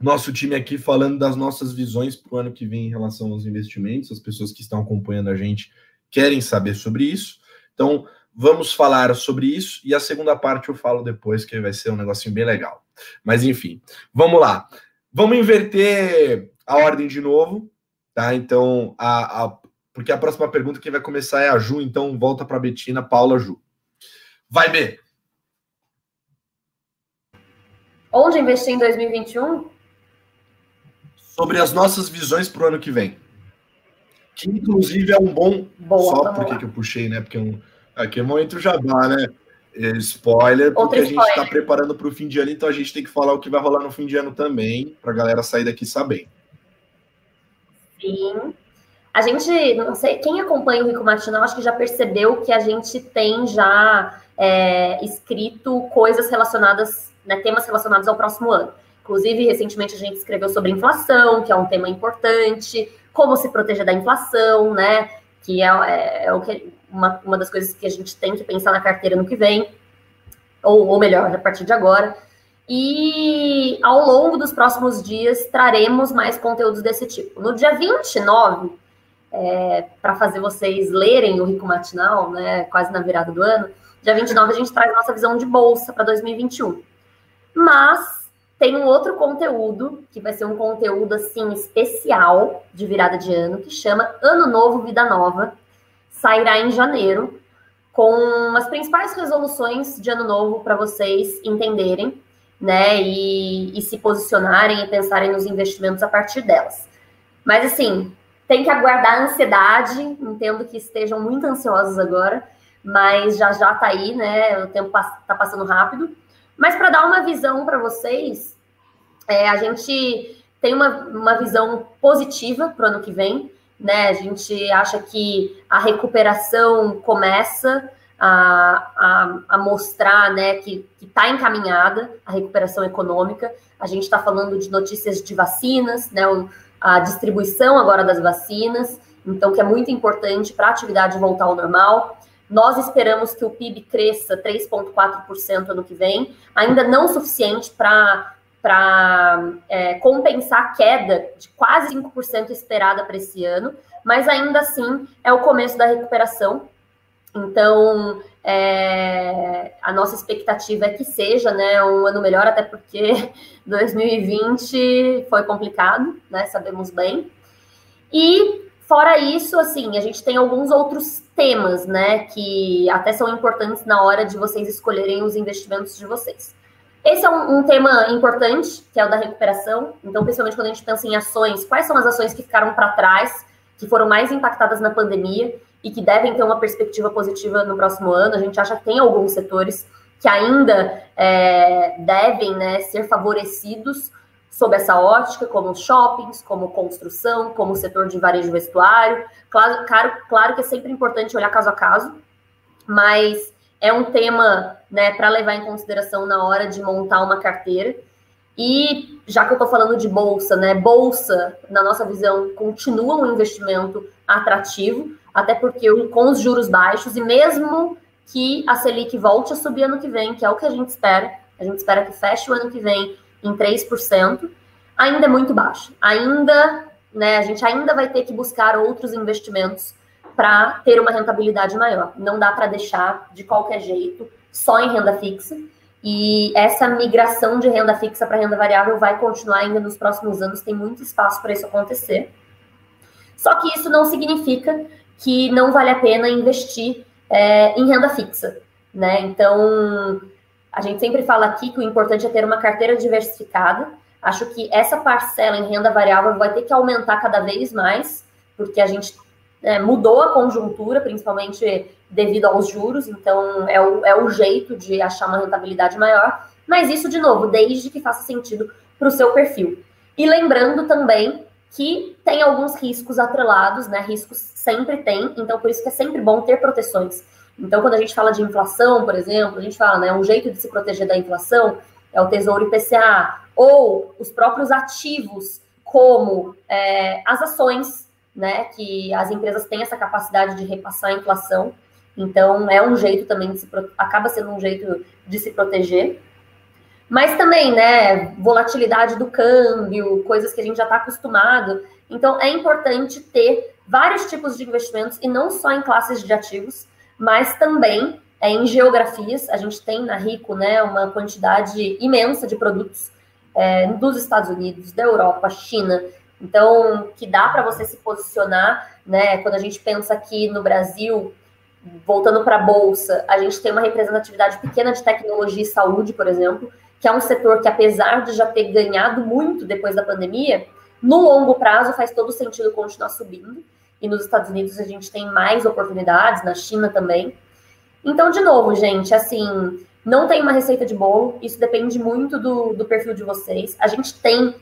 nosso time aqui falando das nossas visões para o ano que vem em relação aos investimentos. As pessoas que estão acompanhando a gente querem saber sobre isso. Então, vamos falar sobre isso e a segunda parte eu falo depois, que vai ser um negocinho bem legal. Mas enfim, vamos lá. Vamos inverter a ordem de novo, tá? Então, a, a porque a próxima pergunta que vai começar é a Ju, então volta para a Betina, Paula Ju. Vai, B. Onde investir em 2021? sobre as nossas visões para o ano que vem. Que inclusive é um bom. Boa, só porque que eu puxei, né? Porque um, aqui é momento jabá, né? É, spoiler, porque Outro a gente está preparando para o fim de ano, então a gente tem que falar o que vai rolar no fim de ano também, para a galera sair daqui sabendo. Sim. A gente, não sei, quem acompanha o Rico Matinal, acho que já percebeu que a gente tem já é, escrito coisas relacionadas, né, temas relacionados ao próximo ano. Inclusive, recentemente a gente escreveu sobre inflação, que é um tema importante, como se proteger da inflação, né? Que é, é, é o que, uma, uma das coisas que a gente tem que pensar na carteira no que vem, ou, ou melhor, a partir de agora. E ao longo dos próximos dias traremos mais conteúdos desse tipo. No dia 29, é, para fazer vocês lerem o Rico Matinal, né, quase na virada do ano, dia 29 a gente traz nossa visão de bolsa para 2021. Mas tem um outro conteúdo, que vai ser um conteúdo assim especial de virada de ano, que chama Ano Novo Vida Nova. Sairá em janeiro, com as principais resoluções de ano novo para vocês entenderem, né? E, e se posicionarem e pensarem nos investimentos a partir delas. Mas assim, tem que aguardar a ansiedade, entendo que estejam muito ansiosos agora, mas já já tá aí, né? O tempo tá passando rápido. Mas para dar uma visão para vocês, é, a gente tem uma, uma visão positiva para o ano que vem, né? A gente acha que a recuperação começa a, a, a mostrar né, que está encaminhada a recuperação econômica. A gente está falando de notícias de vacinas, né? A distribuição agora das vacinas, então que é muito importante para a atividade voltar ao normal. Nós esperamos que o PIB cresça 3,4% ano que vem, ainda não suficiente para é, compensar a queda de quase 5% esperada para esse ano, mas ainda assim é o começo da recuperação. Então, é, a nossa expectativa é que seja né, um ano melhor, até porque <laughs> 2020 foi complicado, né? Sabemos bem. E fora isso, assim, a gente tem alguns outros temas, né, que até são importantes na hora de vocês escolherem os investimentos de vocês. Esse é um, um, tema importante, que é o da recuperação. Então, principalmente quando a gente pensa em ações, quais são as ações que ficaram para trás, que foram mais impactadas na pandemia e que devem ter uma perspectiva positiva no próximo ano? A gente acha que tem alguns setores que ainda é, devem né, ser favorecidos sob essa ótica, como shoppings, como construção, como setor de varejo vestuário. Claro, claro, claro que é sempre importante olhar caso a caso, mas é um tema né, para levar em consideração na hora de montar uma carteira. E já que eu estou falando de bolsa, né? Bolsa, na nossa visão, continua um investimento atrativo, até porque com os juros baixos, e mesmo que a Selic volte a subir ano que vem, que é o que a gente espera, a gente espera que feche o ano que vem em 3%, ainda é muito baixo. Ainda, né, a gente ainda vai ter que buscar outros investimentos para ter uma rentabilidade maior. Não dá para deixar de qualquer jeito só em renda fixa. E essa migração de renda fixa para renda variável vai continuar ainda nos próximos anos, tem muito espaço para isso acontecer. Só que isso não significa que não vale a pena investir é, em renda fixa, né? Então, a gente sempre fala aqui que o importante é ter uma carteira diversificada. Acho que essa parcela em renda variável vai ter que aumentar cada vez mais, porque a gente é, mudou a conjuntura, principalmente devido aos juros, então é o, é o jeito de achar uma rentabilidade maior. Mas isso, de novo, desde que faça sentido para o seu perfil. E lembrando também que tem alguns riscos atrelados, né? Riscos sempre tem, então por isso que é sempre bom ter proteções. Então, quando a gente fala de inflação, por exemplo, a gente fala, né, um jeito de se proteger da inflação é o Tesouro IPCA, ou os próprios ativos, como é, as ações, né, que as empresas têm essa capacidade de repassar a inflação. Então, é um jeito também de se, acaba sendo um jeito de se proteger. Mas também, né, volatilidade do câmbio, coisas que a gente já está acostumado. Então, é importante ter vários tipos de investimentos e não só em classes de ativos, mas também é, em geografias. A gente tem na Rico né, uma quantidade imensa de produtos é, dos Estados Unidos, da Europa, China. Então, que dá para você se posicionar, né? Quando a gente pensa aqui no Brasil, voltando para a bolsa, a gente tem uma representatividade pequena de tecnologia e saúde, por exemplo, que é um setor que, apesar de já ter ganhado muito depois da pandemia, no longo prazo faz todo sentido continuar subindo e nos Estados Unidos a gente tem mais oportunidades, na China também. Então, de novo, gente, assim, não tem uma receita de bolo, isso depende muito do, do perfil de vocês. A gente tem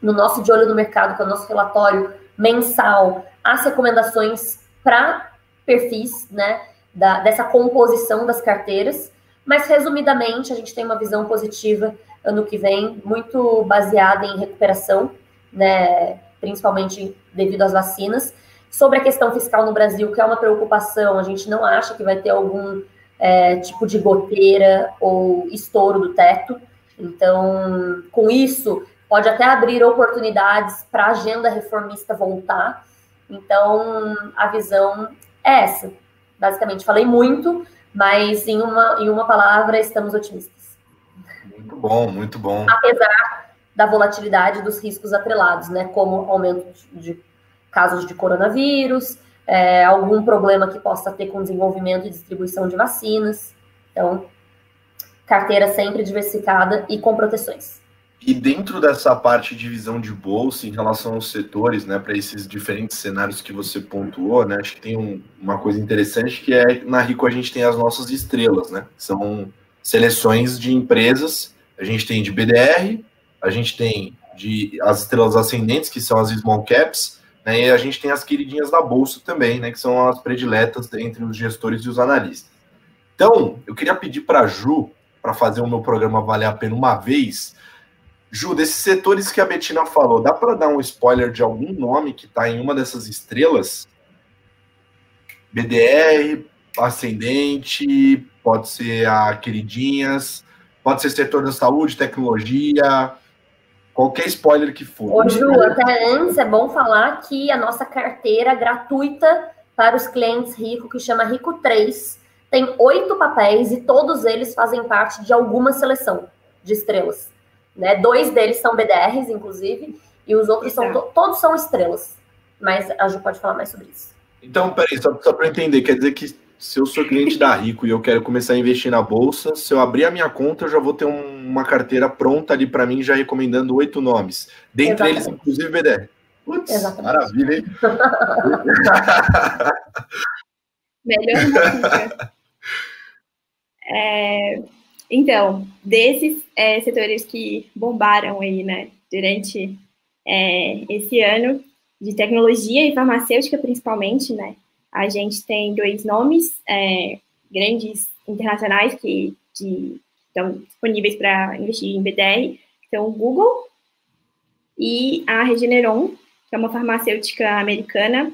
no nosso De Olho no Mercado, que é o nosso relatório mensal, as recomendações para perfis, né, da, dessa composição das carteiras. Mas, resumidamente, a gente tem uma visão positiva ano que vem, muito baseada em recuperação, né, principalmente devido às vacinas. Sobre a questão fiscal no Brasil, que é uma preocupação, a gente não acha que vai ter algum é, tipo de goteira ou estouro do teto. Então, com isso, pode até abrir oportunidades para a agenda reformista voltar. Então, a visão é essa. Basicamente, falei muito, mas em uma, em uma palavra, estamos otimistas. Muito bom, muito bom. Apesar da volatilidade dos riscos atrelados, né? Como aumento de casos de coronavírus, é, algum problema que possa ter com desenvolvimento e distribuição de vacinas. Então, carteira sempre diversificada e com proteções. E dentro dessa parte de visão de bolsa em relação aos setores, né, para esses diferentes cenários que você pontuou, né, acho que tem um, uma coisa interessante que é na Rico a gente tem as nossas estrelas, né, são seleções de empresas, a gente tem de BDR, a gente tem de as estrelas ascendentes que são as small caps, né? E a gente tem as queridinhas da Bolsa também, né? Que são as prediletas entre os gestores e os analistas. Então, eu queria pedir para a Ju, para fazer o meu programa valer a pena uma vez. Ju, desses setores que a Betina falou, dá para dar um spoiler de algum nome que está em uma dessas estrelas? BDR, Ascendente, pode ser a Queridinhas, pode ser setor da saúde, tecnologia, Qualquer spoiler que for. Ô, Ju, até antes é bom falar que a nossa carteira gratuita para os clientes Rico, que chama Rico 3. Tem oito papéis e todos eles fazem parte de alguma seleção de estrelas. Né? Dois deles são BDRs, inclusive, e os outros são todos são estrelas. Mas a Ju pode falar mais sobre isso. Então, peraí, só, só para entender, quer dizer que se eu sou cliente da Rico e eu quero começar a investir na bolsa, se eu abrir a minha conta, eu já vou ter um, uma carteira pronta ali para mim, já recomendando oito nomes. Dentre Exatamente. eles, inclusive, BDR. Putz, maravilha, hein? <laughs> Melhor <laughs> é, Então, desses é, setores que bombaram aí, né, durante é, esse ano, de tecnologia e farmacêutica principalmente, né, a gente tem dois nomes é, grandes internacionais que estão disponíveis para investir em BDR, são o Google e a Regeneron, que é uma farmacêutica americana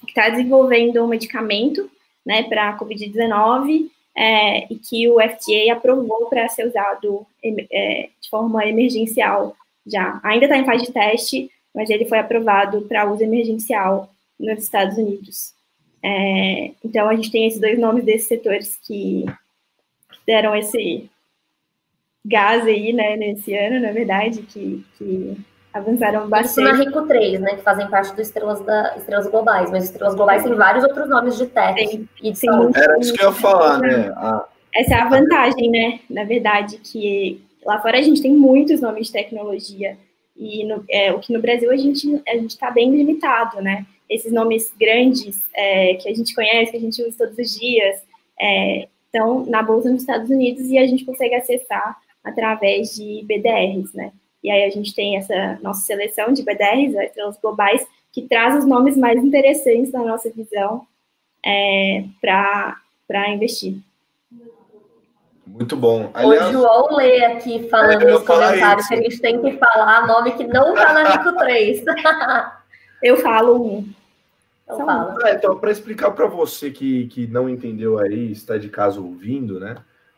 que está desenvolvendo um medicamento né, para a Covid-19 é, e que o FDA aprovou para ser usado é, de forma emergencial já. Ainda está em fase de teste, mas ele foi aprovado para uso emergencial nos Estados Unidos. É, então, a gente tem esses dois nomes desses setores que deram esse gás aí, né, nesse ano, na verdade, que, que avançaram bastante. Isso na Rico 3, né, que fazem parte do Estrelas, da, Estrelas Globais, mas Estrelas Globais tem vários outros nomes de tech. Tem, e de Era isso que eu ia falar, né? A... Essa é a vantagem, né, na verdade, que lá fora a gente tem muitos nomes de tecnologia, e no, é, o que no Brasil a gente a gente está bem limitado, né? Esses nomes grandes é, que a gente conhece, que a gente usa todos os dias, é, estão na bolsa nos Estados Unidos e a gente consegue acessar através de BDRs, né? E aí a gente tem essa nossa seleção de BDRs, as estrelas globais, que traz os nomes mais interessantes na nossa visão é, para investir. Muito bom. Aliás, o João lê aqui falando nos comentários que a gente tem que falar nome que não está na Rico 3. <laughs> eu falo um. Então. É, então para explicar para você que, que não entendeu aí, está de casa ouvindo, né?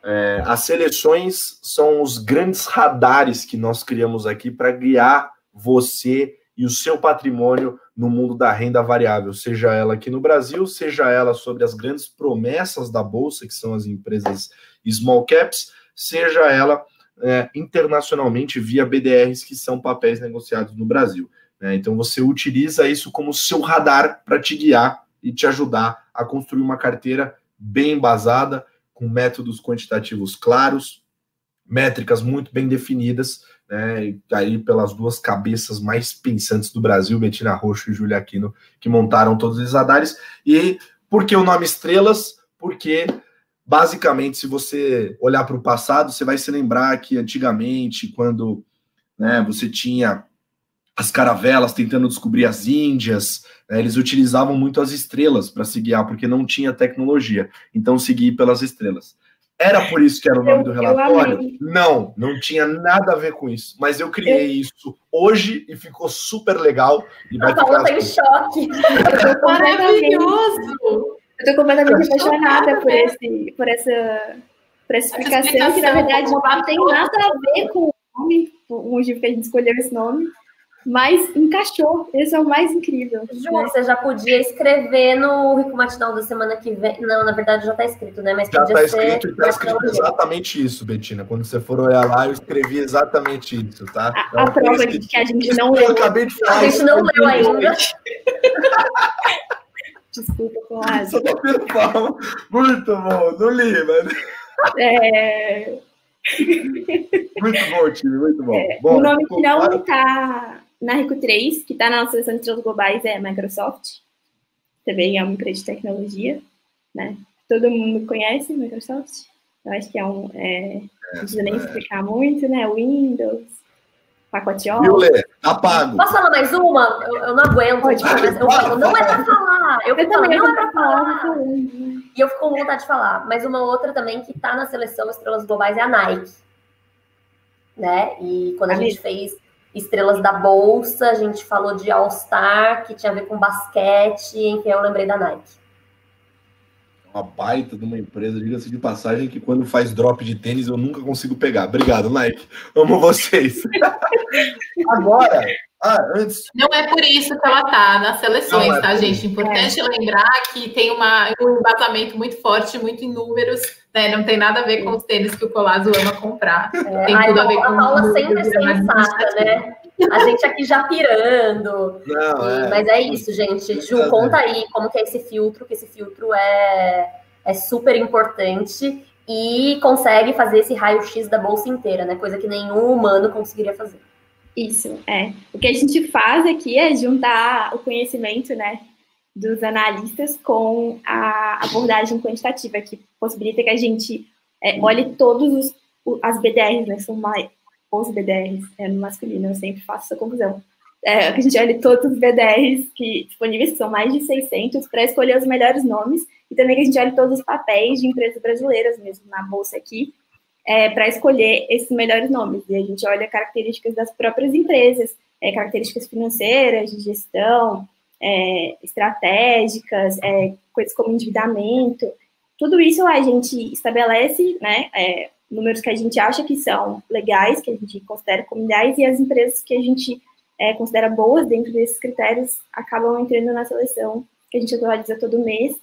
É, as seleções são os grandes radares que nós criamos aqui para guiar você e o seu patrimônio no mundo da renda variável, seja ela aqui no Brasil, seja ela sobre as grandes promessas da bolsa, que são as empresas small caps, seja ela é, internacionalmente via BDRs, que são papéis negociados no Brasil. Né? Então você utiliza isso como seu radar para te guiar e te ajudar a construir uma carteira bem embasada, com métodos quantitativos claros, métricas muito bem definidas, né, aí pelas duas cabeças mais pensantes do Brasil, Betina Roxo e Júlia Aquino, que montaram todos os radares. E por que o nome Estrelas? Porque basicamente, se você olhar para o passado, você vai se lembrar que antigamente, quando né, você tinha as caravelas tentando descobrir as Índias, né, eles utilizavam muito as estrelas para se guiar, porque não tinha tecnologia. Então, seguir pelas estrelas. Era por isso que era o nome do relatório? Não, não tinha nada a ver com isso. Mas eu criei isso hoje e ficou super legal. E vai a Paula tá em choque. <laughs> Maravilhoso! Eu tô completamente apaixonada por, esse, por, essa, por essa explicação, explicação, que na verdade não tem nada a ver com o nome, o motivo que a gente escolheu esse nome, mas encaixou. Esse é o mais incrível. Ju, né? você já podia escrever no Rico Matinal da semana que vem. Não, na verdade já está escrito, né? Mas já está escrito e está escrito exatamente isso, Betina. Quando você for olhar lá, eu escrevi exatamente isso, tá? A, então, a prova de que a gente não leu. Eu acabei de falar. A gente não leu ainda. <laughs> Desculpa. Só Muito bom, não li, mas. É... muito bom, time, muito bom. É, bom o nome que não está na Rico 3, que está na nossa seleção de estrelas globais, é Microsoft. Também é uma empresa de tecnologia, né? Todo mundo conhece Microsoft. Eu acho que é um. É, não precisa nem explicar muito, né? Windows, pacote Viu, Lê? Apago. Posso falar mais uma? Eu, eu não aguento. Pode, tipo, mas eu falo, não é pra falar. Eu, eu também não é pra falar. falar. E eu fico com vontade de falar. Mas uma outra também que tá na seleção Estrelas Globais é a Nike. Né? E quando a, a gente fez Estrelas da Bolsa, a gente falou de All-Star, que tinha a ver com basquete, enfim, eu lembrei da Nike uma baita de uma empresa, diga-se de passagem, que quando faz drop de tênis eu nunca consigo pegar. Obrigado, Nike. Amo vocês. <laughs> Agora, Ah, antes. Não é por isso que ela está nas seleções, é tá, gente? Importante é. lembrar que tem uma, um embasamento muito forte, muito em números, né? Não tem nada a ver com os tênis que o Colazo ama comprar. É. Tem tudo a, a ver com a Paula sempre sensata, né? A gente aqui já pirando. Não, é. Mas é isso, gente. Ju, conta aí como que é esse filtro, que esse filtro é, é super importante e consegue fazer esse raio-x da bolsa inteira, né? Coisa que nenhum humano conseguiria fazer. Isso, é. O que a gente faz aqui é juntar o conhecimento, né, dos analistas com a abordagem quantitativa, que possibilita que a gente é, olhe todos os as BDRs, né, são mais os BDRs, é no masculino, eu sempre faço essa confusão. É, que a gente olhe todos os BDRs que, disponíveis, que são mais de 600, para escolher os melhores nomes, e também que a gente olhe todos os papéis de empresas brasileiras mesmo na bolsa aqui, é, para escolher esses melhores nomes. E a gente olha características das próprias empresas, é, características financeiras, de gestão, é, estratégicas, é, coisas como endividamento. Tudo isso a gente estabelece, né, é, números que a gente acha que são legais, que a gente considera como ideais, e as empresas que a gente é, considera boas dentro desses critérios acabam entrando na seleção que a gente atualiza todo mês.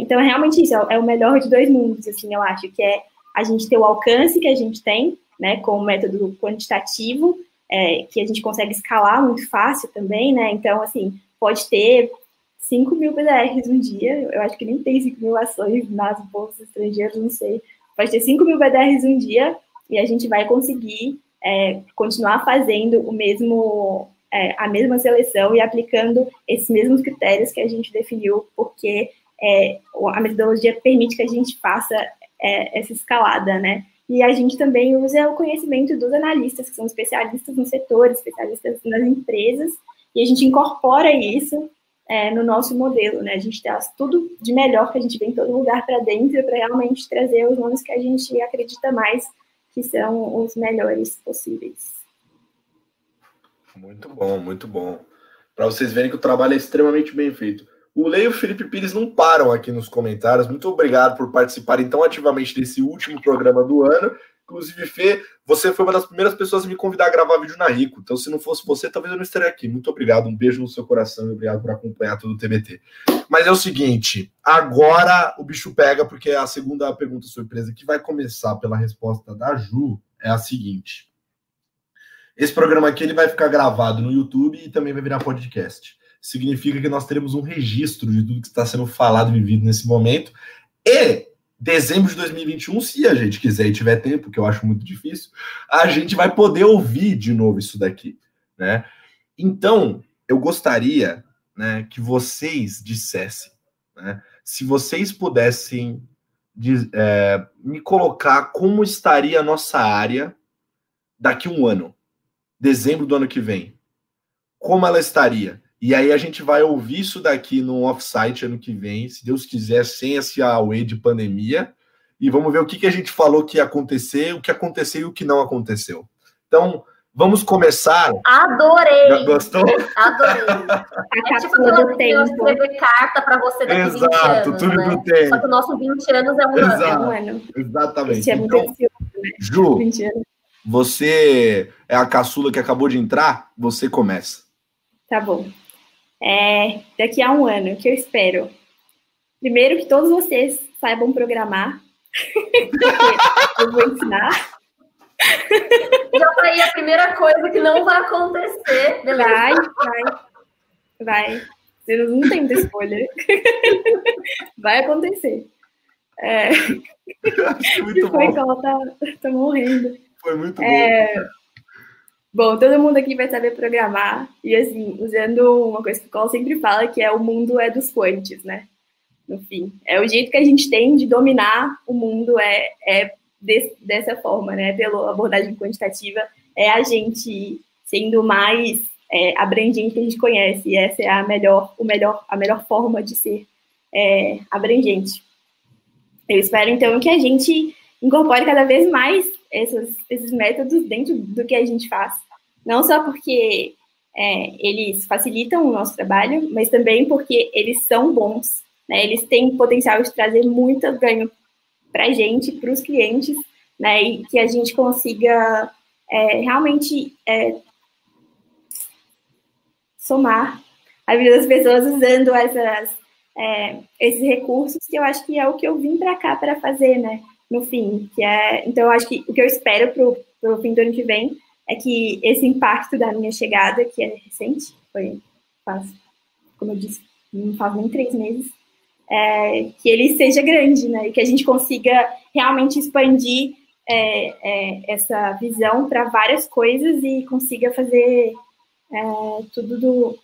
então, é realmente isso, é o melhor de dois mundos, assim, eu acho, que é a gente ter o alcance que a gente tem, né, com o método quantitativo, é, que a gente consegue escalar muito fácil também, né, então, assim, pode ter 5 mil BDRs um dia, eu acho que nem tem 5 mil ações nas bolsas estrangeiras, não sei, pode ter 5 mil BDRs um dia e a gente vai conseguir é, continuar fazendo o mesmo, é, a mesma seleção e aplicando esses mesmos critérios que a gente definiu, porque é, a metodologia permite que a gente faça é, essa escalada, né? E a gente também usa o conhecimento dos analistas, que são especialistas no setor, especialistas nas empresas, e a gente incorpora isso é, no nosso modelo, né? A gente traz tudo de melhor que a gente vê em todo lugar para dentro para realmente trazer os nomes que a gente acredita mais que são os melhores possíveis. Muito bom, muito bom. Para vocês verem que o trabalho é extremamente bem feito. O Leio e o Felipe Pires não param aqui nos comentários. Muito obrigado por participarem tão ativamente desse último programa do ano. Inclusive, Fê, você foi uma das primeiras pessoas a me convidar a gravar vídeo na Rico. Então, se não fosse você, talvez eu não estaria aqui. Muito obrigado, um beijo no seu coração e obrigado por acompanhar todo o TBT. Mas é o seguinte, agora o bicho pega, porque a segunda pergunta surpresa que vai começar pela resposta da Ju é a seguinte. Esse programa aqui ele vai ficar gravado no YouTube e também vai virar podcast significa que nós teremos um registro de tudo que está sendo falado e vivido nesse momento. E dezembro de 2021, se a gente quiser e tiver tempo, que eu acho muito difícil, a gente vai poder ouvir de novo isso daqui, né? Então, eu gostaria, né, que vocês dissessem, né, se vocês pudessem de, é, me colocar como estaria a nossa área daqui um ano, dezembro do ano que vem, como ela estaria? E aí a gente vai ouvir isso daqui no offsite ano que vem, se Deus quiser, sem esse away de pandemia. E vamos ver o que, que a gente falou que ia acontecer, o que aconteceu e o que não aconteceu. Então, vamos começar. Adorei! Já gostou? Adorei. <laughs> é tipo quando eu escrever carta para você daqui Exato, 20 anos, tudo né? do tempo. Só que o nosso 20 anos é um Exato, ano. Um ano. Exatamente. É então, né? Ju, você é a caçula que acabou de entrar, você começa. Tá bom é, daqui a um ano, que eu espero? Primeiro, que todos vocês saibam programar. eu vou ensinar. Já tá aí a primeira coisa que não vai acontecer. Beleza? Vai, vai. Vai. Vocês não tem muita escolha. vai acontecer. É... <laughs> Muito Foi bom. que ela tá, tá morrendo. Foi muito é... bom. Todo mundo aqui vai saber programar, e assim, usando uma coisa que o Cole sempre fala, que é o mundo é dos quantes, né? No fim, é o jeito que a gente tem de dominar o mundo é, é desse, dessa forma, né? Pela abordagem quantitativa, é a gente sendo mais é, abrangente que a gente conhece, e essa é a melhor, o melhor, a melhor forma de ser é, abrangente. Eu espero, então, que a gente incorpore cada vez mais esses, esses métodos dentro do que a gente faz. Não só porque é, eles facilitam o nosso trabalho, mas também porque eles são bons. Né? Eles têm potencial de trazer muito ganho para a gente, para os clientes, né? e que a gente consiga é, realmente é, somar a vida das pessoas usando essas, é, esses recursos, que eu acho que é o que eu vim para cá para fazer, né? No fim, que é, então eu acho que o que eu espero para o fim do ano que vem é que esse impacto da minha chegada, que é recente, foi faz, como eu disse, não faz nem três meses, é, que ele seja grande, né? E que a gente consiga realmente expandir é, é, essa visão para várias coisas e consiga fazer é, tudo do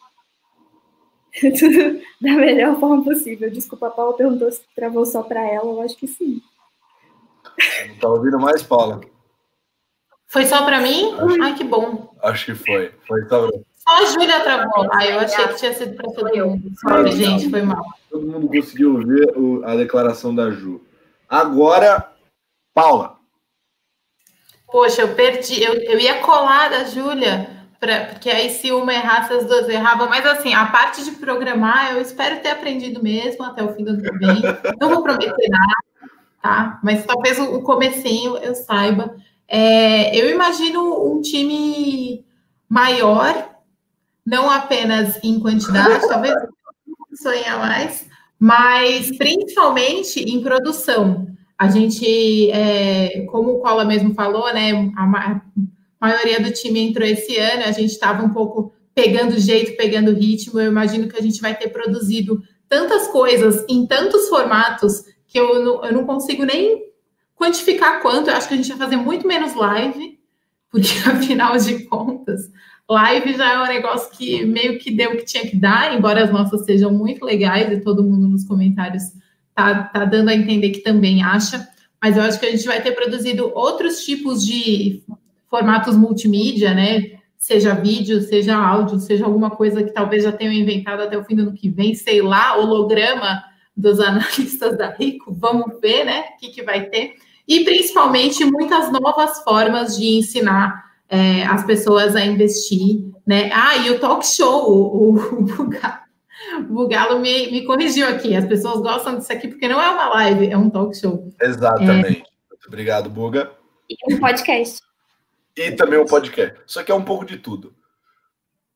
<laughs> tudo da melhor forma possível. Desculpa, a Paula perguntou se travou só para ela, eu acho que sim. Tá ouvindo mais, Paula? Foi só para mim? Acho, Ai, que bom. Acho que foi. Foi só, só a Júlia travou. Ah, eu achei que tinha sido para todo mundo. Sorry, gente, foi mal. Todo mundo conseguiu ver a declaração da Ju. Agora, Paula. Poxa, eu perdi. Eu, eu ia colar da Júlia, porque aí se uma errasse, as duas erravam. Mas assim, a parte de programar, eu espero ter aprendido mesmo até o fim do ano que vem. Não vou prometer nada, tá? Mas talvez o, comecinho eu saiba. É, eu imagino um time maior, não apenas em quantidade, talvez sonhar mais, mas principalmente em produção. A gente, é, como o Cola mesmo falou, né, a maioria do time entrou esse ano, a gente estava um pouco pegando jeito, pegando ritmo. Eu imagino que a gente vai ter produzido tantas coisas em tantos formatos que eu não, eu não consigo nem quantificar quanto. Eu acho que a gente vai fazer muito menos live, porque <laughs> afinal de contas, live já é um negócio que meio que deu o que tinha que dar, embora as nossas sejam muito legais e todo mundo nos comentários tá, tá dando a entender que também acha, mas eu acho que a gente vai ter produzido outros tipos de formatos multimídia, né? Seja vídeo, seja áudio, seja alguma coisa que talvez já tenham inventado até o fim do ano que vem, sei lá, holograma dos analistas da Rico, vamos ver, né? O que, que vai ter. E principalmente muitas novas formas de ensinar é, as pessoas a investir, né? Ah, e o talk show, o, o, <laughs> o Bugalo me, me corrigiu aqui. As pessoas gostam disso aqui porque não é uma live, é um talk show. Exatamente. É... Muito obrigado, Buga. E um podcast. E também um podcast. Só que é um pouco de tudo.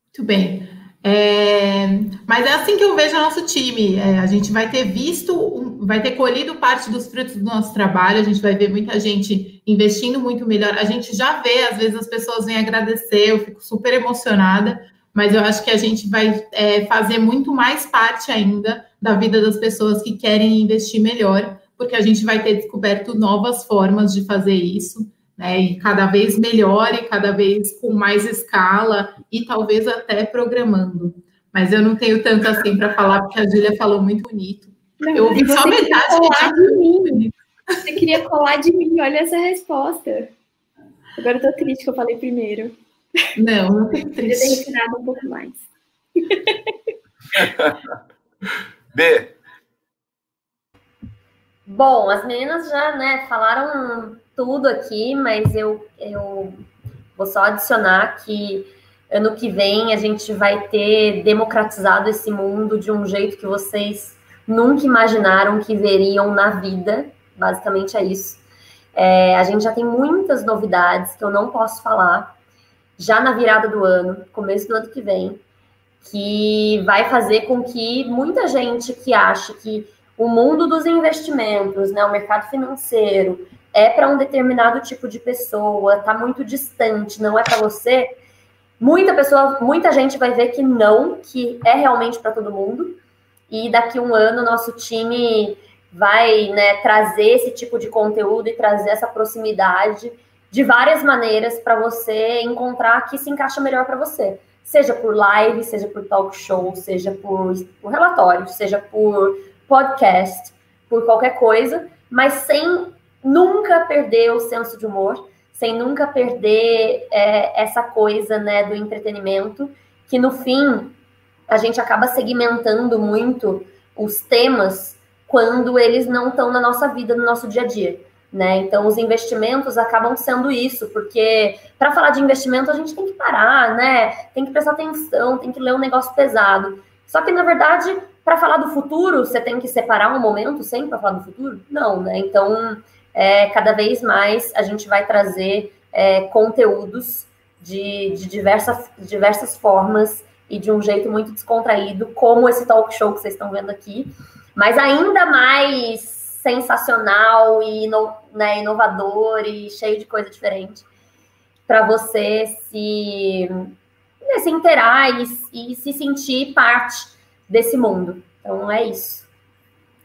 Muito bem. É, mas é assim que eu vejo o nosso time. É, a gente vai ter visto, vai ter colhido parte dos frutos do nosso trabalho, a gente vai ver muita gente investindo muito melhor. A gente já vê, às vezes as pessoas vêm agradecer, eu fico super emocionada, mas eu acho que a gente vai é, fazer muito mais parte ainda da vida das pessoas que querem investir melhor, porque a gente vai ter descoberto novas formas de fazer isso né? E cada vez melhor e cada vez com mais escala e talvez até programando. Mas eu não tenho tanto assim para falar, porque a Júlia falou muito bonito. Não, eu ouvi só metade de mim. Você queria colar de mim, olha essa resposta. Agora eu tô triste que eu falei primeiro. Não, não tô triste. Eu tenho nada um pouco mais. <laughs> B. Bom, as meninas já né, falaram tudo aqui, mas eu, eu vou só adicionar que ano que vem a gente vai ter democratizado esse mundo de um jeito que vocês nunca imaginaram que veriam na vida. Basicamente é isso. É, a gente já tem muitas novidades que eu não posso falar já na virada do ano, começo do ano que vem, que vai fazer com que muita gente que acha que o mundo dos investimentos, né, o mercado financeiro, é para um determinado tipo de pessoa, está muito distante, não é para você. Muita pessoa, muita gente vai ver que não, que é realmente para todo mundo. E daqui um ano nosso time vai né, trazer esse tipo de conteúdo e trazer essa proximidade de várias maneiras para você encontrar que se encaixa melhor para você. Seja por live, seja por talk show, seja por, por relatório, seja por podcast, por qualquer coisa, mas sem nunca perder o senso de humor, sem nunca perder é, essa coisa né, do entretenimento, que no fim a gente acaba segmentando muito os temas quando eles não estão na nossa vida, no nosso dia a dia. Né? Então, os investimentos acabam sendo isso, porque para falar de investimento a gente tem que parar, né? Tem que prestar atenção, tem que ler um negócio pesado. Só que, na verdade, para falar do futuro, você tem que separar um momento sempre para falar do futuro? Não, né? Então, é, cada vez mais a gente vai trazer é, conteúdos de, de diversas, diversas formas e de um jeito muito descontraído, como esse talk show que vocês estão vendo aqui, mas ainda mais sensacional e né, inovador e cheio de coisa diferente para você se, né, se interar e, e se sentir parte desse mundo. Então é isso.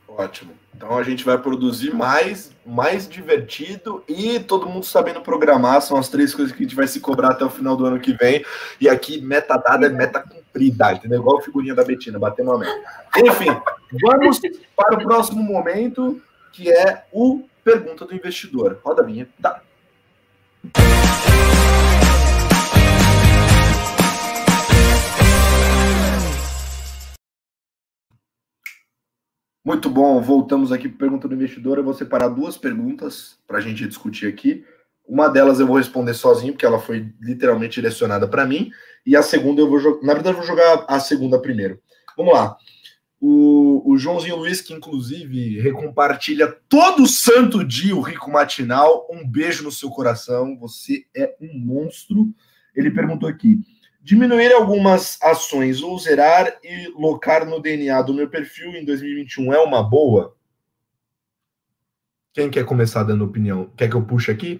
Ótimo. Então a gente vai produzir mais, mais divertido e todo mundo sabendo programar. São as três coisas que a gente vai se cobrar até o final do ano que vem. E aqui, meta dada é meta cumprida, entendeu? Igual a figurinha da Betina, bater uma meta. Enfim, vamos para o próximo momento, que é o Pergunta do Investidor. Roda a vinheta. Muito bom, voltamos aqui para Pergunta do Investidor. Eu vou separar duas perguntas para a gente discutir aqui. Uma delas eu vou responder sozinho, porque ela foi literalmente direcionada para mim. E a segunda eu vou jogar. Na verdade, eu vou jogar a segunda primeiro. Vamos lá. O, o Joãozinho Luiz, que inclusive recompartilha todo santo dia o Rico Matinal. Um beijo no seu coração. Você é um monstro. Ele perguntou aqui: Diminuir algumas ações ou zerar e locar no DNA do meu perfil em 2021 é uma boa? Quem quer começar dando opinião? Quer que eu puxe aqui?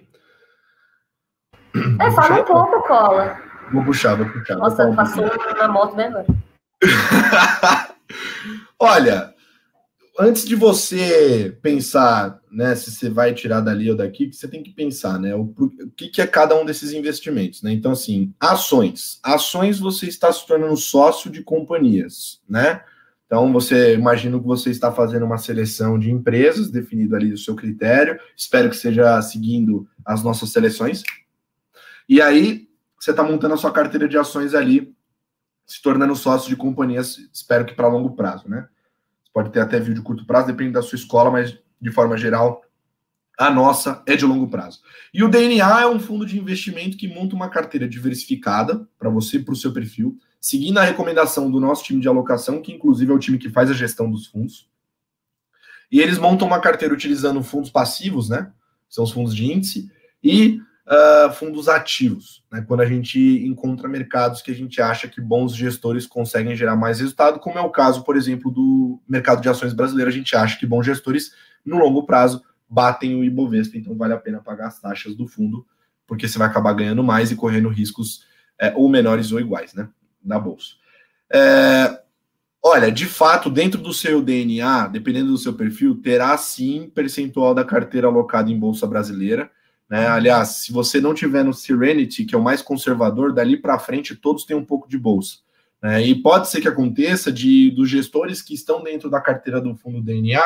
É, fala um pouco, Cola. Vou puxar, vou puxar. Nossa, passou na moto agora. <laughs> Olha, antes de você pensar né, se você vai tirar dali ou daqui, você tem que pensar, né? O, o que, que, é cada um desses investimentos, né? Então, assim, ações. Ações você está se tornando sócio de companhias, né? Então, você imagina que você está fazendo uma seleção de empresas, definido ali o seu critério. Espero que seja seguindo as nossas seleções. E aí, você está montando a sua carteira de ações ali, se tornando sócio de companhias, espero que para longo prazo, né? Pode ter até vídeo de curto prazo, depende da sua escola, mas de forma geral, a nossa é de longo prazo. E o DNA é um fundo de investimento que monta uma carteira diversificada para você, para o seu perfil, seguindo a recomendação do nosso time de alocação, que inclusive é o time que faz a gestão dos fundos. E eles montam uma carteira utilizando fundos passivos, né? São os fundos de índice, e uh, fundos ativos, né? Quando a gente encontra mercados que a gente acha que bons gestores conseguem gerar mais resultado, como é o caso, por exemplo, do mercado de ações brasileiro, a gente acha que bons gestores, no longo prazo, batem o Ibovespa, então vale a pena pagar as taxas do fundo, porque você vai acabar ganhando mais e correndo riscos é, ou menores ou iguais, né? Na bolsa. É, olha, de fato, dentro do seu DNA, dependendo do seu perfil, terá sim percentual da carteira alocada em bolsa brasileira. Né? Aliás, se você não tiver no Serenity, que é o mais conservador, dali para frente todos têm um pouco de bolsa. Né? E pode ser que aconteça de dos gestores que estão dentro da carteira do fundo DNA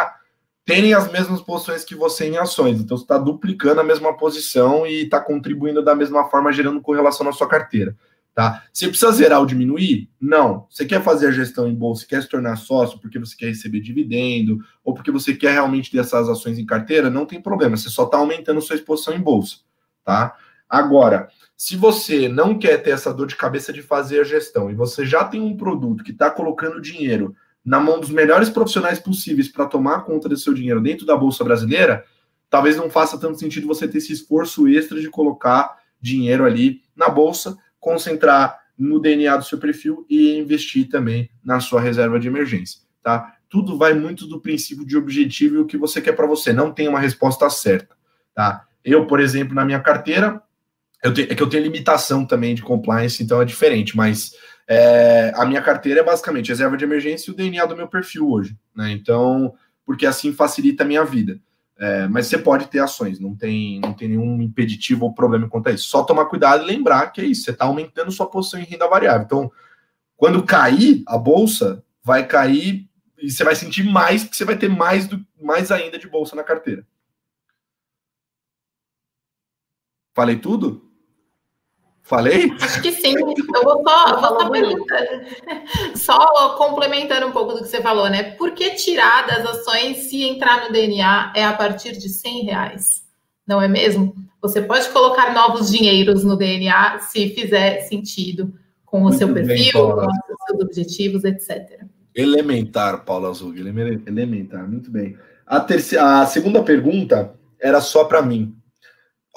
terem as mesmas posições que você em ações. Então, você está duplicando a mesma posição e está contribuindo da mesma forma, gerando correlação na sua carteira. Tá? Você precisa zerar ou diminuir? Não. Você quer fazer a gestão em bolsa, quer se tornar sócio porque você quer receber dividendo, ou porque você quer realmente ter essas ações em carteira, não tem problema. Você só está aumentando sua exposição em bolsa. Tá? Agora, se você não quer ter essa dor de cabeça de fazer a gestão e você já tem um produto que está colocando dinheiro na mão dos melhores profissionais possíveis para tomar conta do seu dinheiro dentro da Bolsa Brasileira, talvez não faça tanto sentido você ter esse esforço extra de colocar dinheiro ali na Bolsa concentrar no DNA do seu perfil e investir também na sua reserva de emergência, tá? Tudo vai muito do princípio de objetivo e o que você quer para você. Não tem uma resposta certa, tá? Eu, por exemplo, na minha carteira, eu tenho, é que eu tenho limitação também de compliance, então é diferente, mas é, a minha carteira é basicamente reserva de emergência e o DNA do meu perfil hoje, né? Então, porque assim facilita a minha vida. É, mas você pode ter ações, não tem, não tem nenhum impeditivo ou problema quanto a isso. Só tomar cuidado e lembrar que é isso, você está aumentando sua posição em renda variável. Então, quando cair a bolsa, vai cair e você vai sentir mais, porque você vai ter mais, do, mais ainda de bolsa na carteira. Falei tudo? Falei? Acho que sim. Eu vou só, vou só perguntando, <laughs> só complementando um pouco do que você falou, né? Por que tirar das ações se entrar no DNA é a partir de 100 reais? Não é mesmo? Você pode colocar novos dinheiros no DNA se fizer sentido com o muito seu perfil, bem, com os seus objetivos, etc. Elementar, Paula Azul, elementar, muito bem. A, terceira, a segunda pergunta era só para mim.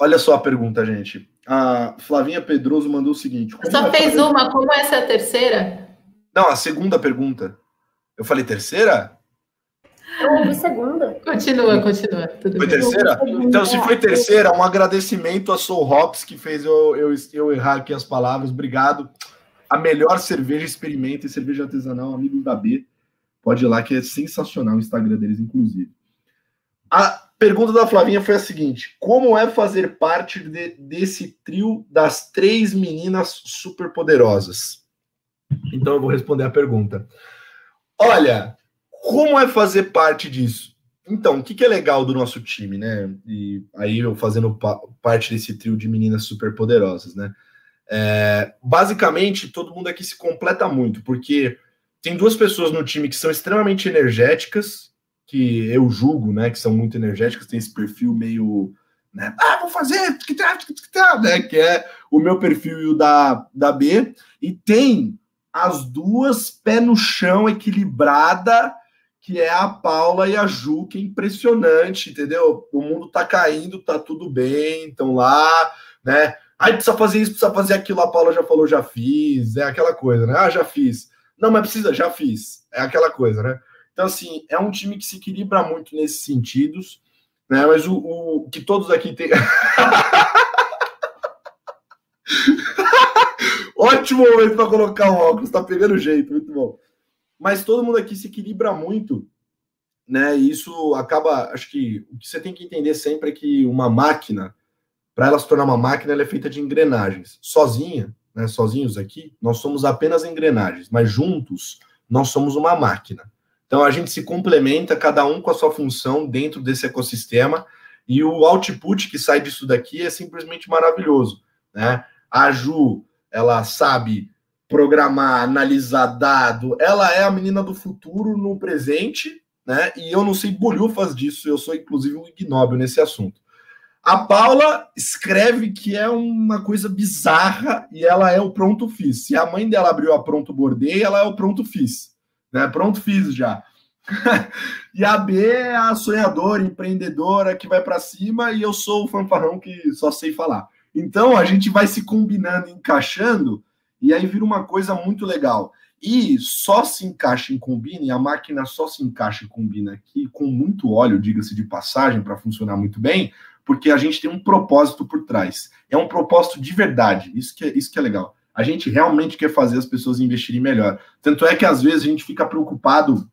Olha só a pergunta, gente a Flavinha Pedroso mandou o seguinte. Só fez fazer... uma, como essa é a terceira? Não, a segunda pergunta. Eu falei terceira? Eu ouvi segunda. Continua, continua. Tudo foi bem. terceira? Então, se foi terceira, um agradecimento a Soul Hops, que fez eu, eu, eu errar aqui as palavras. Obrigado. A melhor cerveja, experimente cerveja artesanal, amigos da B. Pode ir lá, que é sensacional o Instagram deles, inclusive. A pergunta da Flavinha foi a seguinte: Como é fazer parte de, desse trio das três meninas superpoderosas? Então eu vou responder a pergunta. Olha, como é fazer parte disso? Então, o que, que é legal do nosso time, né? E aí eu fazendo parte desse trio de meninas superpoderosas, né? É, basicamente, todo mundo aqui se completa muito, porque tem duas pessoas no time que são extremamente energéticas que eu julgo, né, que são muito energéticas, tem esse perfil meio, né, ah, vou fazer, né, que é o meu perfil e o da, da B, e tem as duas pé no chão, equilibrada, que é a Paula e a Ju, que é impressionante, entendeu? O mundo tá caindo, tá tudo bem, então lá, né? Aí precisa fazer isso, precisa fazer aquilo, a Paula já falou, já fiz, é aquela coisa, né? Ah, já fiz. Não, mas precisa, já fiz. É aquela coisa, né? Então, assim, é um time que se equilibra muito nesses sentidos, né? Mas o, o que todos aqui têm. <laughs> Ótimo momento para colocar o óculos, tá pegando jeito, muito bom. Mas todo mundo aqui se equilibra muito, né? E isso acaba, acho que o que você tem que entender sempre é que uma máquina, para ela se tornar uma máquina, ela é feita de engrenagens. Sozinha, né? Sozinhos aqui, nós somos apenas engrenagens, mas juntos nós somos uma máquina. Então a gente se complementa, cada um com a sua função dentro desse ecossistema, e o output que sai disso daqui é simplesmente maravilhoso. Né? A Ju, ela sabe programar, analisar dado, ela é a menina do futuro no presente, né? E eu não sei bolhufas disso, eu sou inclusive um ignóbil nesse assunto. A Paula escreve que é uma coisa bizarra e ela é o pronto fiz. Se a mãe dela abriu a pronto bordei, ela é o pronto fiz. Né? Pronto, fiz já. <laughs> e a B é a sonhadora, empreendedora que vai para cima, e eu sou o fanfarrão que só sei falar. Então a gente vai se combinando, encaixando, e aí vira uma coisa muito legal. E só se encaixa e combina, e a máquina só se encaixa e combina aqui com muito óleo, diga-se de passagem, para funcionar muito bem, porque a gente tem um propósito por trás. É um propósito de verdade. Isso que é, isso que é legal. A gente realmente quer fazer as pessoas investirem melhor. Tanto é que às vezes a gente fica preocupado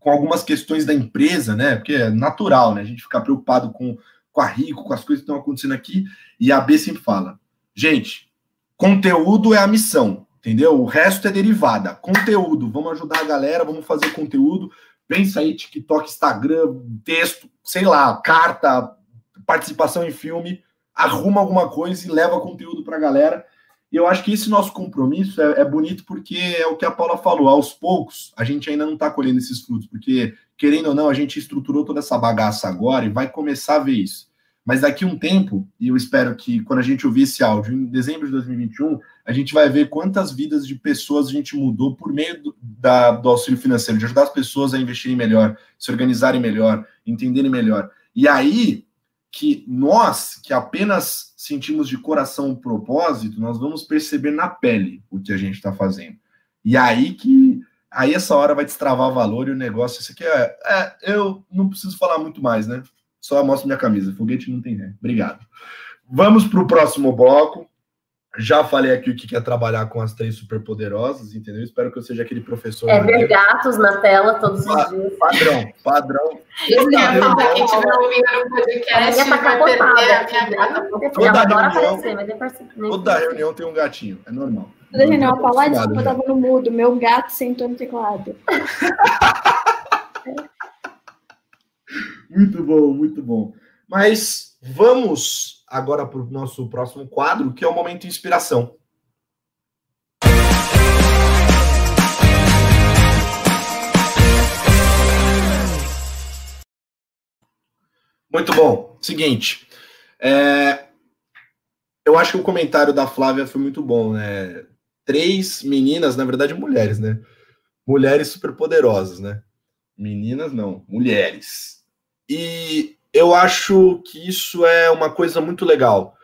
com algumas questões da empresa, né? Porque é natural, né? A gente ficar preocupado com, com a Rico, com as coisas que estão acontecendo aqui. E a B sempre fala: gente, conteúdo é a missão, entendeu? O resto é derivada. Conteúdo, vamos ajudar a galera, vamos fazer conteúdo. Pensa aí, TikTok, Instagram, texto, sei lá, carta, participação em filme, arruma alguma coisa e leva conteúdo para a galera e eu acho que esse nosso compromisso é, é, bonito porque é o que a Paula falou, aos poucos a gente ainda não está colhendo esses frutos, porque, querendo ou não, a gente estruturou toda essa bagaça agora e vai começar a ver isso. Mas daqui um tempo, e eu espero que quando a gente ouvir esse áudio, em dezembro de 2021, a gente vai ver quantas vidas de pessoas a gente mudou por meio do, da, do auxílio financeiro, de ajudar as pessoas a investirem melhor, se organizarem melhor, entenderem melhor. E aí, que nós, que apenas sentimos de coração o propósito, nós vamos perceber na pele o que a gente está fazendo. E aí que aí essa hora vai destravar valor e o negócio. Isso aqui é, é eu não preciso falar muito mais, né? Só mostro minha camisa. Foguete não tem ré. Obrigado. Vamos para o próximo bloco. Já falei aqui o que é trabalhar com as três superpoderosas, entendeu? Espero que eu seja aquele professor. É ver gatos na tela todos os dias. Padrão, padrão. Eu ia falar, quem estiver ouvindo no podcast tá vai perder a minha gata. Toda reunião, toda reunião tem um gatinho, é normal. Toda reunião, falar desculpa, eu tava no mudo, meu gato sentou no teclado. <laughs> muito bom, muito bom. Mas vamos agora para o nosso próximo quadro, que é o Momento Inspiração. Muito bom. Seguinte, é, eu acho que o comentário da Flávia foi muito bom, né? Três meninas, na verdade, mulheres, né? Mulheres superpoderosas, né? Meninas não, mulheres. E eu acho que isso é uma coisa muito legal,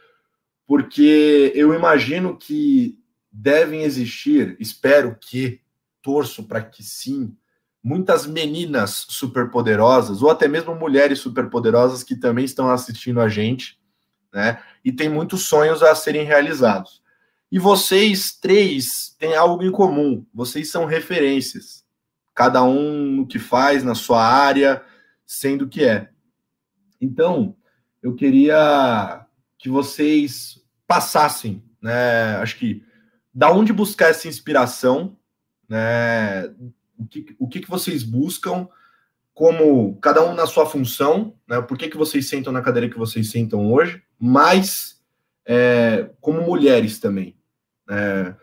porque eu imagino que devem existir, espero que torço para que sim, muitas meninas superpoderosas, ou até mesmo mulheres superpoderosas que também estão assistindo a gente, né? E tem muitos sonhos a serem realizados. E vocês três têm algo em comum, vocês são referências, cada um no que faz, na sua área, sendo que é. Então, eu queria que vocês passassem, né? Acho que da onde buscar essa inspiração, né? O que, o que, que vocês buscam, como cada um na sua função, né? Por que, que vocês sentam na cadeira que vocês sentam hoje, mas é, como mulheres também. É,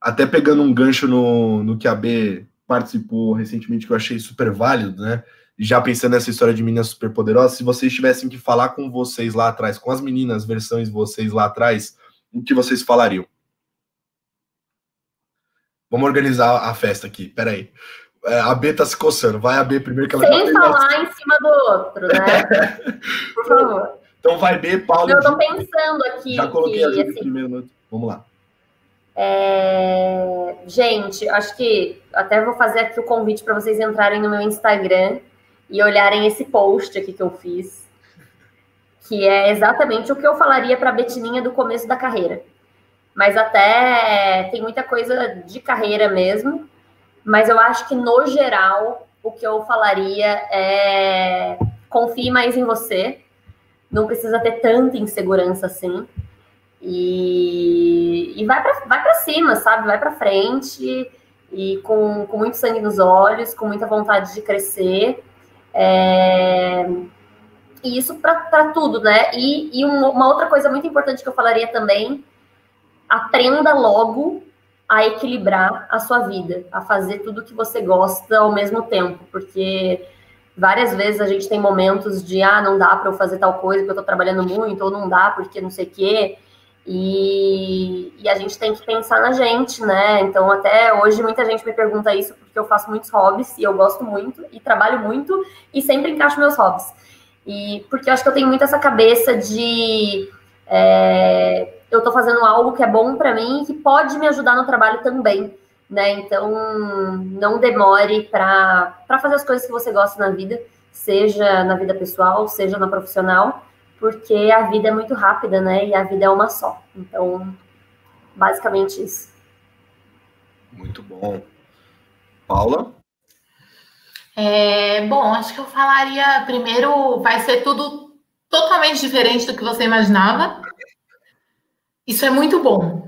até pegando um gancho no, no que a B participou recentemente, que eu achei super válido, né? Já pensando nessa história de meninas super poderosas, se vocês tivessem que falar com vocês lá atrás, com as meninas, versões vocês lá atrás, o que vocês falariam? Vamos organizar a festa aqui, peraí. É, a B tá se coçando, vai a B primeiro que ela Sem falar em cima do outro, né? <laughs> Por favor. Então vai B, Paulo. Eu tô pensando aqui. Já coloquei que, a assim, primeiro, vamos lá. É... Gente, acho que até vou fazer aqui o convite para vocês entrarem no meu Instagram e olharem esse post aqui que eu fiz, que é exatamente o que eu falaria para a Betininha do começo da carreira. Mas até tem muita coisa de carreira mesmo, mas eu acho que no geral o que eu falaria é confie mais em você, não precisa ter tanta insegurança assim. E, e vai para vai cima, sabe? Vai para frente e com, com muito sangue nos olhos, com muita vontade de crescer. É... E isso para tudo, né? E, e uma outra coisa muito importante que eu falaria também: aprenda logo a equilibrar a sua vida, a fazer tudo que você gosta ao mesmo tempo, porque várias vezes a gente tem momentos de ah, não dá para eu fazer tal coisa porque eu estou trabalhando muito, ou não dá porque não sei o quê. E, e, a gente tem que pensar na gente, né? Então, até hoje, muita gente me pergunta isso porque eu faço muitos hobbies e eu gosto muito e trabalho muito e sempre encaixo meus hobbies. E porque eu acho que eu tenho muito essa cabeça de é, eu tô fazendo algo que é bom para mim e que pode me ajudar no trabalho também, né? Então, não demore para fazer as coisas que você gosta na vida, seja na vida pessoal, seja na profissional porque a vida é muito rápida, né? E a vida é uma só. Então, basicamente isso. Muito bom. Paula? É, bom, acho que eu falaria primeiro, vai ser tudo totalmente diferente do que você imaginava. Isso é muito bom.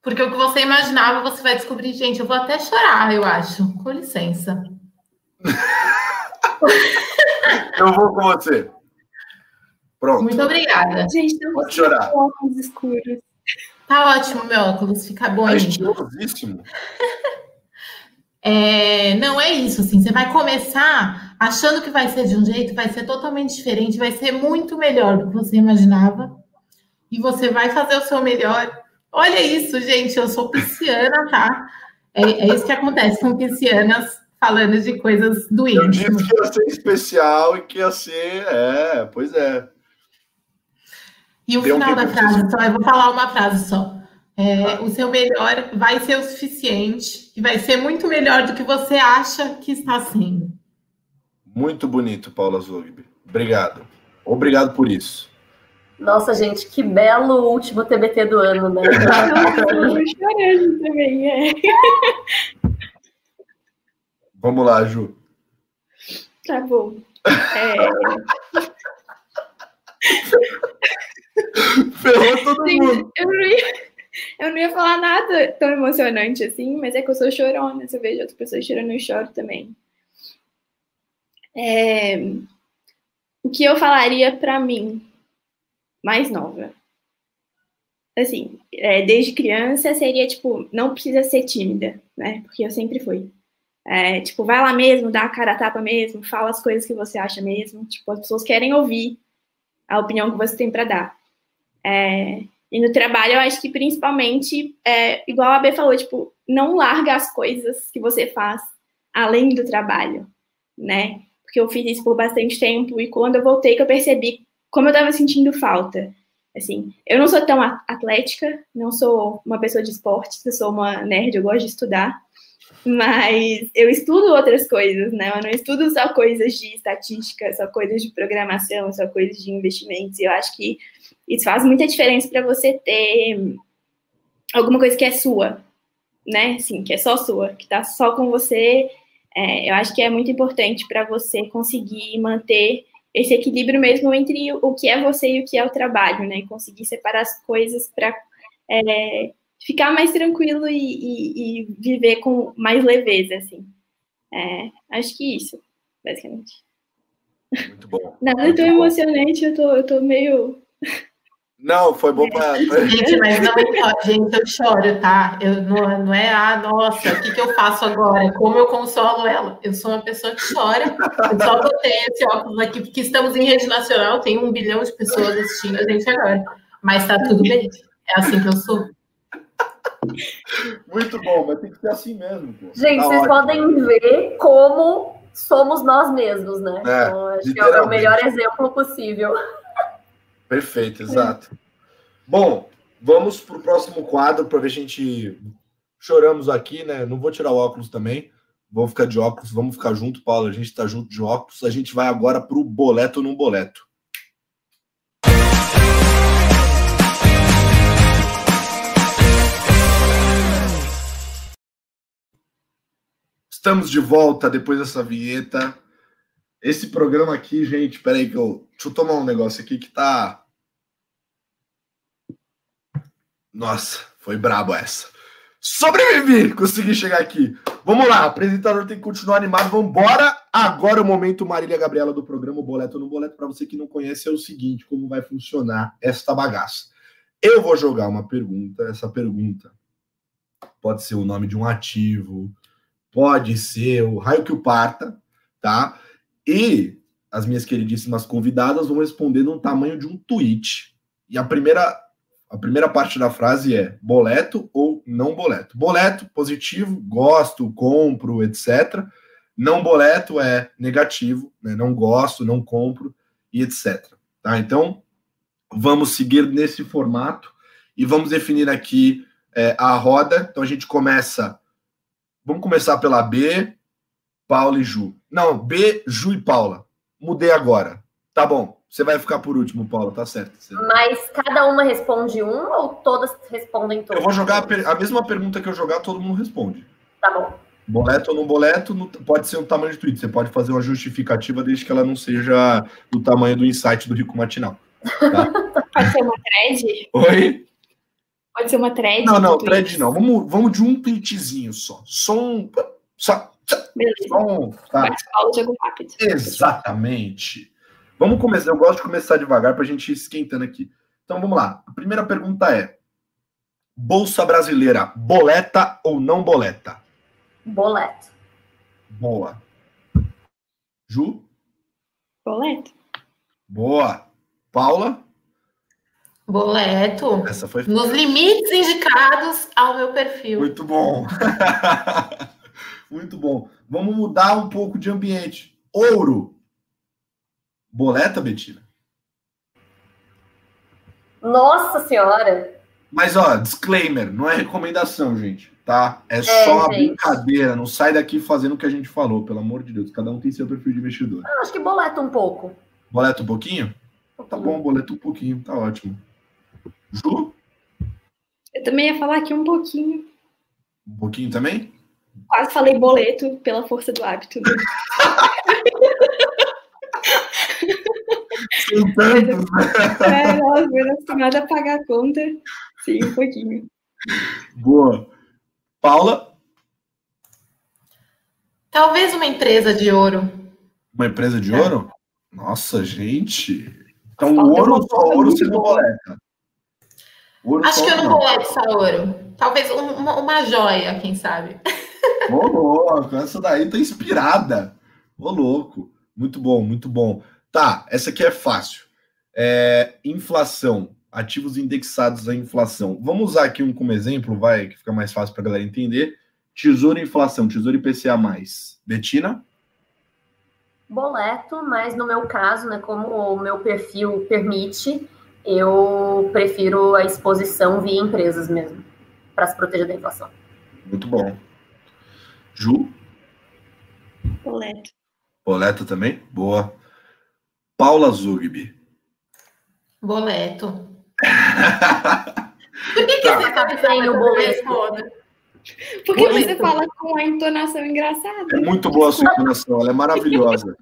Porque o que você imaginava, você vai descobrir, gente, eu vou até chorar, eu acho. Com licença. <laughs> eu vou com você. Pronto. Muito obrigada. Gente, não Pode chorar. óculos escuros. Tá ótimo, meu óculos, fica bom. É estilosíssimo. <laughs> É, não é isso, assim, você vai começar achando que vai ser de um jeito, vai ser totalmente diferente, vai ser muito melhor do que você imaginava, e você vai fazer o seu melhor. Olha isso, gente, eu sou pisciana, tá? É, é isso que acontece com piscianas falando de coisas do íntimo. Eu disse que ia ser especial e que ia ser, é, pois é. E o Deu final da frase, só, eu vou falar uma frase só. É, ah. O seu melhor vai ser o suficiente e vai ser muito melhor do que você acha que está sendo. Muito bonito, Paula Zogby. Obrigado. Obrigado por isso. Nossa, gente, que belo último TBT do ano, né? <laughs> Eu chorando também, é. Vamos lá, Ju. Tá bom. É... <laughs> <laughs> Ferrou todo Gente, mundo. Eu não, ia, eu não ia falar nada tão emocionante assim, mas é que eu sou chorona. Se eu vejo outras pessoas chorando, eu choro também. É, o que eu falaria para mim, mais nova? Assim, é, desde criança seria tipo, não precisa ser tímida, né? Porque eu sempre fui. É, tipo, vai lá mesmo, dá a cara a tapa mesmo, fala as coisas que você acha mesmo. Tipo, as pessoas querem ouvir a opinião que você tem para dar. É, e no trabalho, eu acho que principalmente, é, igual a B falou, tipo, não larga as coisas que você faz além do trabalho, né? Porque eu fiz isso por bastante tempo e quando eu voltei que eu percebi como eu estava sentindo falta. Assim, eu não sou tão atlética, não sou uma pessoa de esportes, eu sou uma nerd, eu gosto de estudar. Mas eu estudo outras coisas, né? Eu não estudo só coisas de estatística, só coisas de programação, só coisas de investimentos. Eu acho que isso faz muita diferença para você ter alguma coisa que é sua, né? Sim, que é só sua, que tá só com você. É, eu acho que é muito importante para você conseguir manter esse equilíbrio mesmo entre o que é você e o que é o trabalho, né? E conseguir separar as coisas para é, ficar mais tranquilo e, e, e, viver com mais leveza, assim. É, acho que isso, basicamente. Muito bom. Nada Muito tão bom. emocionante, eu tô, eu tô meio não, foi bom para. <laughs> Gente, mas não, gente, eu choro, tá? Eu não, não é, ah, nossa, o que, que eu faço agora? Como eu consolo ela? Eu sou uma pessoa que chora. Eu só botei esse óculos aqui, porque estamos em rede nacional, tem um bilhão de pessoas assistindo a gente agora. Mas tá tudo bem. É assim que eu sou. Muito bom, mas tem que ser assim mesmo. Pô. Gente, tá vocês ótimo. podem ver como somos nós mesmos, né? É, então, acho que é o melhor exemplo possível. Perfeito, exato. Bom, vamos para o próximo quadro para ver se a gente choramos aqui, né? Não vou tirar o óculos também. Vou ficar de óculos, vamos ficar junto, Paulo. A gente está junto de óculos. A gente vai agora para o boleto no boleto. Estamos de volta depois dessa vinheta. Esse programa aqui, gente, peraí que eu. Deixa eu tomar um negócio aqui que tá. Nossa, foi brabo essa. Sobrevivi! Consegui chegar aqui. Vamos lá, apresentador tem que continuar animado. Vamos embora. Agora é o momento Marília Gabriela do programa Boleto no Boleto. Para você que não conhece, é o seguinte: como vai funcionar esta bagaça? Eu vou jogar uma pergunta. Essa pergunta pode ser o nome de um ativo, pode ser o raio que o parta, tá? E as minhas queridíssimas convidadas vão responder no tamanho de um tweet. E a primeira, a primeira parte da frase é boleto ou não boleto. Boleto, positivo, gosto, compro, etc. Não boleto é negativo, né? não gosto, não compro e etc. Tá? Então, vamos seguir nesse formato e vamos definir aqui é, a roda. Então, a gente começa. Vamos começar pela B, Paula e Ju. Não, B, Ju e Paula. Mudei agora. Tá bom. Você vai ficar por último, Paula, tá certo. Mas cada uma responde um ou todas respondem todas? Eu vou jogar a, a, mesma pergunta que eu jogar, todo mundo responde. Tá bom. Boleto ou não boleto, pode ser o tamanho de tweet. Você pode fazer uma justificativa desde que ela não seja do tamanho do insight do Rico Matinal. Tá? <laughs> pode ser uma thread? Oi? Pode ser uma thread? Não, não, thread não. Vamos, vamos de um tweetzinho só. Só um. Só, Beleza. Bom, tá. jogo rápido. Exatamente. Vamos começar. Eu gosto de começar devagar para a gente ir esquentando aqui. Então vamos lá. A primeira pergunta é: Bolsa Brasileira, boleta ou não boleta? Boleto. Boa. Ju? Boleto. Boa. Paula? Boleto. Essa foi. Nos limites indicados ao meu perfil. Muito bom. <laughs> Muito bom. Vamos mudar um pouco de ambiente. Ouro. Boleta, Betina? Nossa Senhora! Mas, ó, disclaimer, não é recomendação, gente, tá? É, é só uma brincadeira, não sai daqui fazendo o que a gente falou, pelo amor de Deus. Cada um tem seu perfil de investidor. Eu acho que boleta um pouco. Boleta um pouquinho? Um tá bom, boleta um pouquinho, tá ótimo. Ju? Eu também ia falar aqui um pouquinho. Um pouquinho também? Quase falei boleto pela força do hábito. Né? São tantos, <laughs> né? É, nossa, eu acostumada a pagar a conta. Sim, um pouquinho. Boa. Paula? Talvez uma empresa de ouro. Uma empresa de é. ouro? Nossa, gente. Então, o ouro, só ouro sendo boleta. Ouro Acho que eu não boleto só ouro. Talvez uma, uma joia, quem sabe. <laughs> Ô, louco, essa daí tá inspirada. Ô, louco. Muito bom, muito bom. Tá, essa aqui é fácil. É, inflação, ativos indexados à inflação. Vamos usar aqui um como exemplo, vai, que fica mais fácil para a galera entender. Tesouro e inflação, tesouro IPCA+. Betina? Boleto, mas no meu caso, né, como o meu perfil permite, eu prefiro a exposição via empresas mesmo, para se proteger da inflação. Muito bom. Ju? Boleto. Boleto também? Boa. Paula Zugby. Boleto. <laughs> Por que, que Tá. você tá Sem pensando o boleto. boleto? Porque Boleto. você fala com a entonação engraçada. É muito boa a sua entonação, ela é maravilhosa.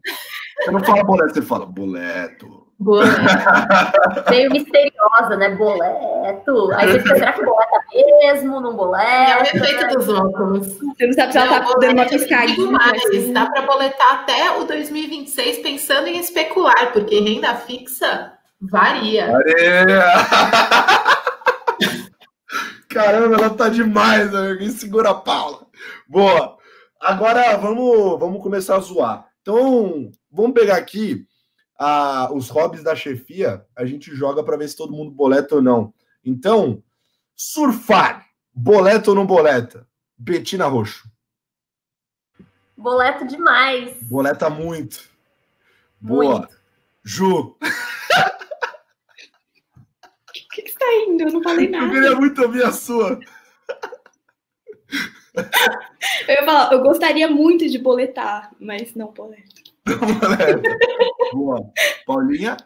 Você não fala boleto, você fala boleto. Boleto. <laughs> Meio misteriosa, né? Boleto. Aí você fica, será que boleta mesmo? Não É o efeito dos óculos. Você não sabe se ela tá dando uma boleto, digo piscadinha. mais, assim. dá para boletar até o 2026 pensando em especular, porque renda fixa varia. Areia! <laughs> Caramba, ela tá demais, né? Quem segura a Paula? Boa. Agora vamos, vamos começar a zoar. Então, vamos pegar aqui ah, os hobbies da chefia. A gente joga para ver se todo mundo boleta ou não. Então, surfar. Boleta ou não boleta? Betina Roxo. Boleto demais. Boleta muito. Boa. Muito. Ju, O <laughs> que, que você tá indo? Eu não falei eu nada. queria muito ouvir a sua. <laughs> Eu ia falar, eu gostaria muito de boletar, mas não boleto. Boa. Paulinha?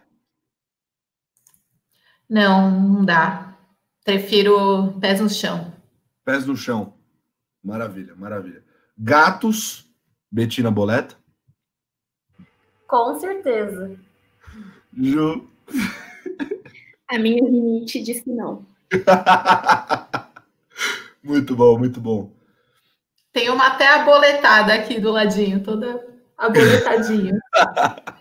Não, não dá. Prefiro pés no chão. Pés no chão. Maravilha, maravilha. Gatos, Betina Boleta. Com certeza. Ju. A minha rinite diz que não. <laughs> muito bom, muito bom. Tem uma até aboletada aqui do ladinho, toda aboletadinha. <laughs>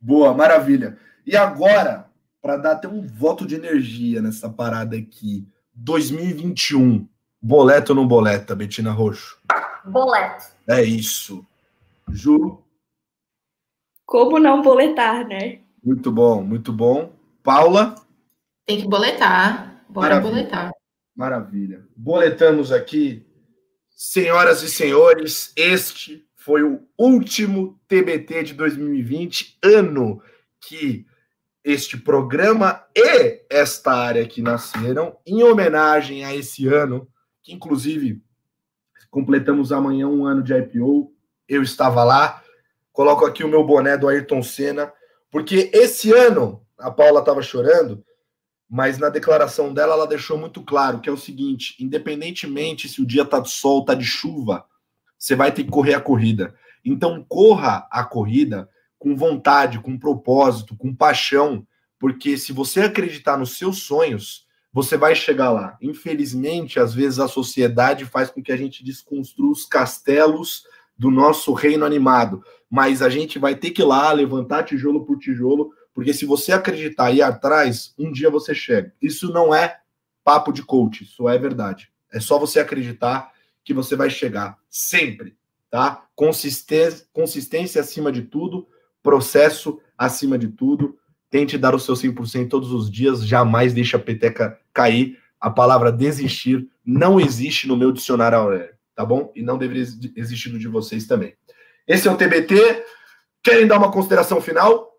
Boa, maravilha. E agora, para dar até um voto de energia nessa parada aqui, 2021, boleto ou não boleta, Betina Roxo? Boleto. É isso. Ju, Como não boletar, né? muito bom, muito bom. Paula, Tem que boletar. Bora Maravilha. boletar. Maravilha. Boletamos aqui, senhoras e senhores, este foi o último TBT de 2020, ano que este programa e esta área aqui nasceram, em homenagem a esse ano, que inclusive completamos amanhã um ano de IPO. Eu estava lá, coloco aqui o meu boné do Ayrton Senna, porque esse ano, a Paula estava chorando, mas na declaração dela ela deixou muito claro que é o seguinte: independentemente se o dia tá de sol, tá de chuva, você vai ter que correr a corrida. Então corra a corrida com vontade, com propósito, com paixão, porque se você acreditar nos seus sonhos, você vai chegar lá. Infelizmente, às vezes a sociedade faz com que a gente desconstrua os castelos do nosso reino animado, mas a gente vai ter que ir lá levantar tijolo por tijolo porque se você acreditar e ir atrás, um dia você chega. Isso não é papo de coach, isso é verdade. É só você acreditar que você vai chegar sempre, tá? Consistência, consistência acima de tudo, processo acima de tudo. Tente dar o seu 100% todos os dias, jamais deixe a peteca cair. A palavra desistir não existe no meu dicionário Aurélio, tá bom? E não deveria existir no de vocês também. Esse é o TBT. Querem dar uma consideração final?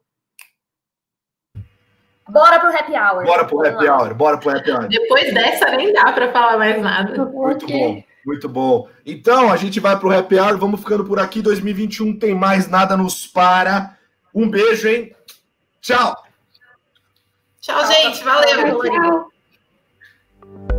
Bora pro happy hour. Bora pro happy hour, bora pro happy hour. Depois dessa nem dá para falar mais nada. Muito bom, muito bom. Então, a gente vai pro happy hour, vamos ficando por aqui. 2021 tem mais nada nos para. Um beijo, hein? Tchau. Tchau, gente. Valeu. Valeu. Tchau.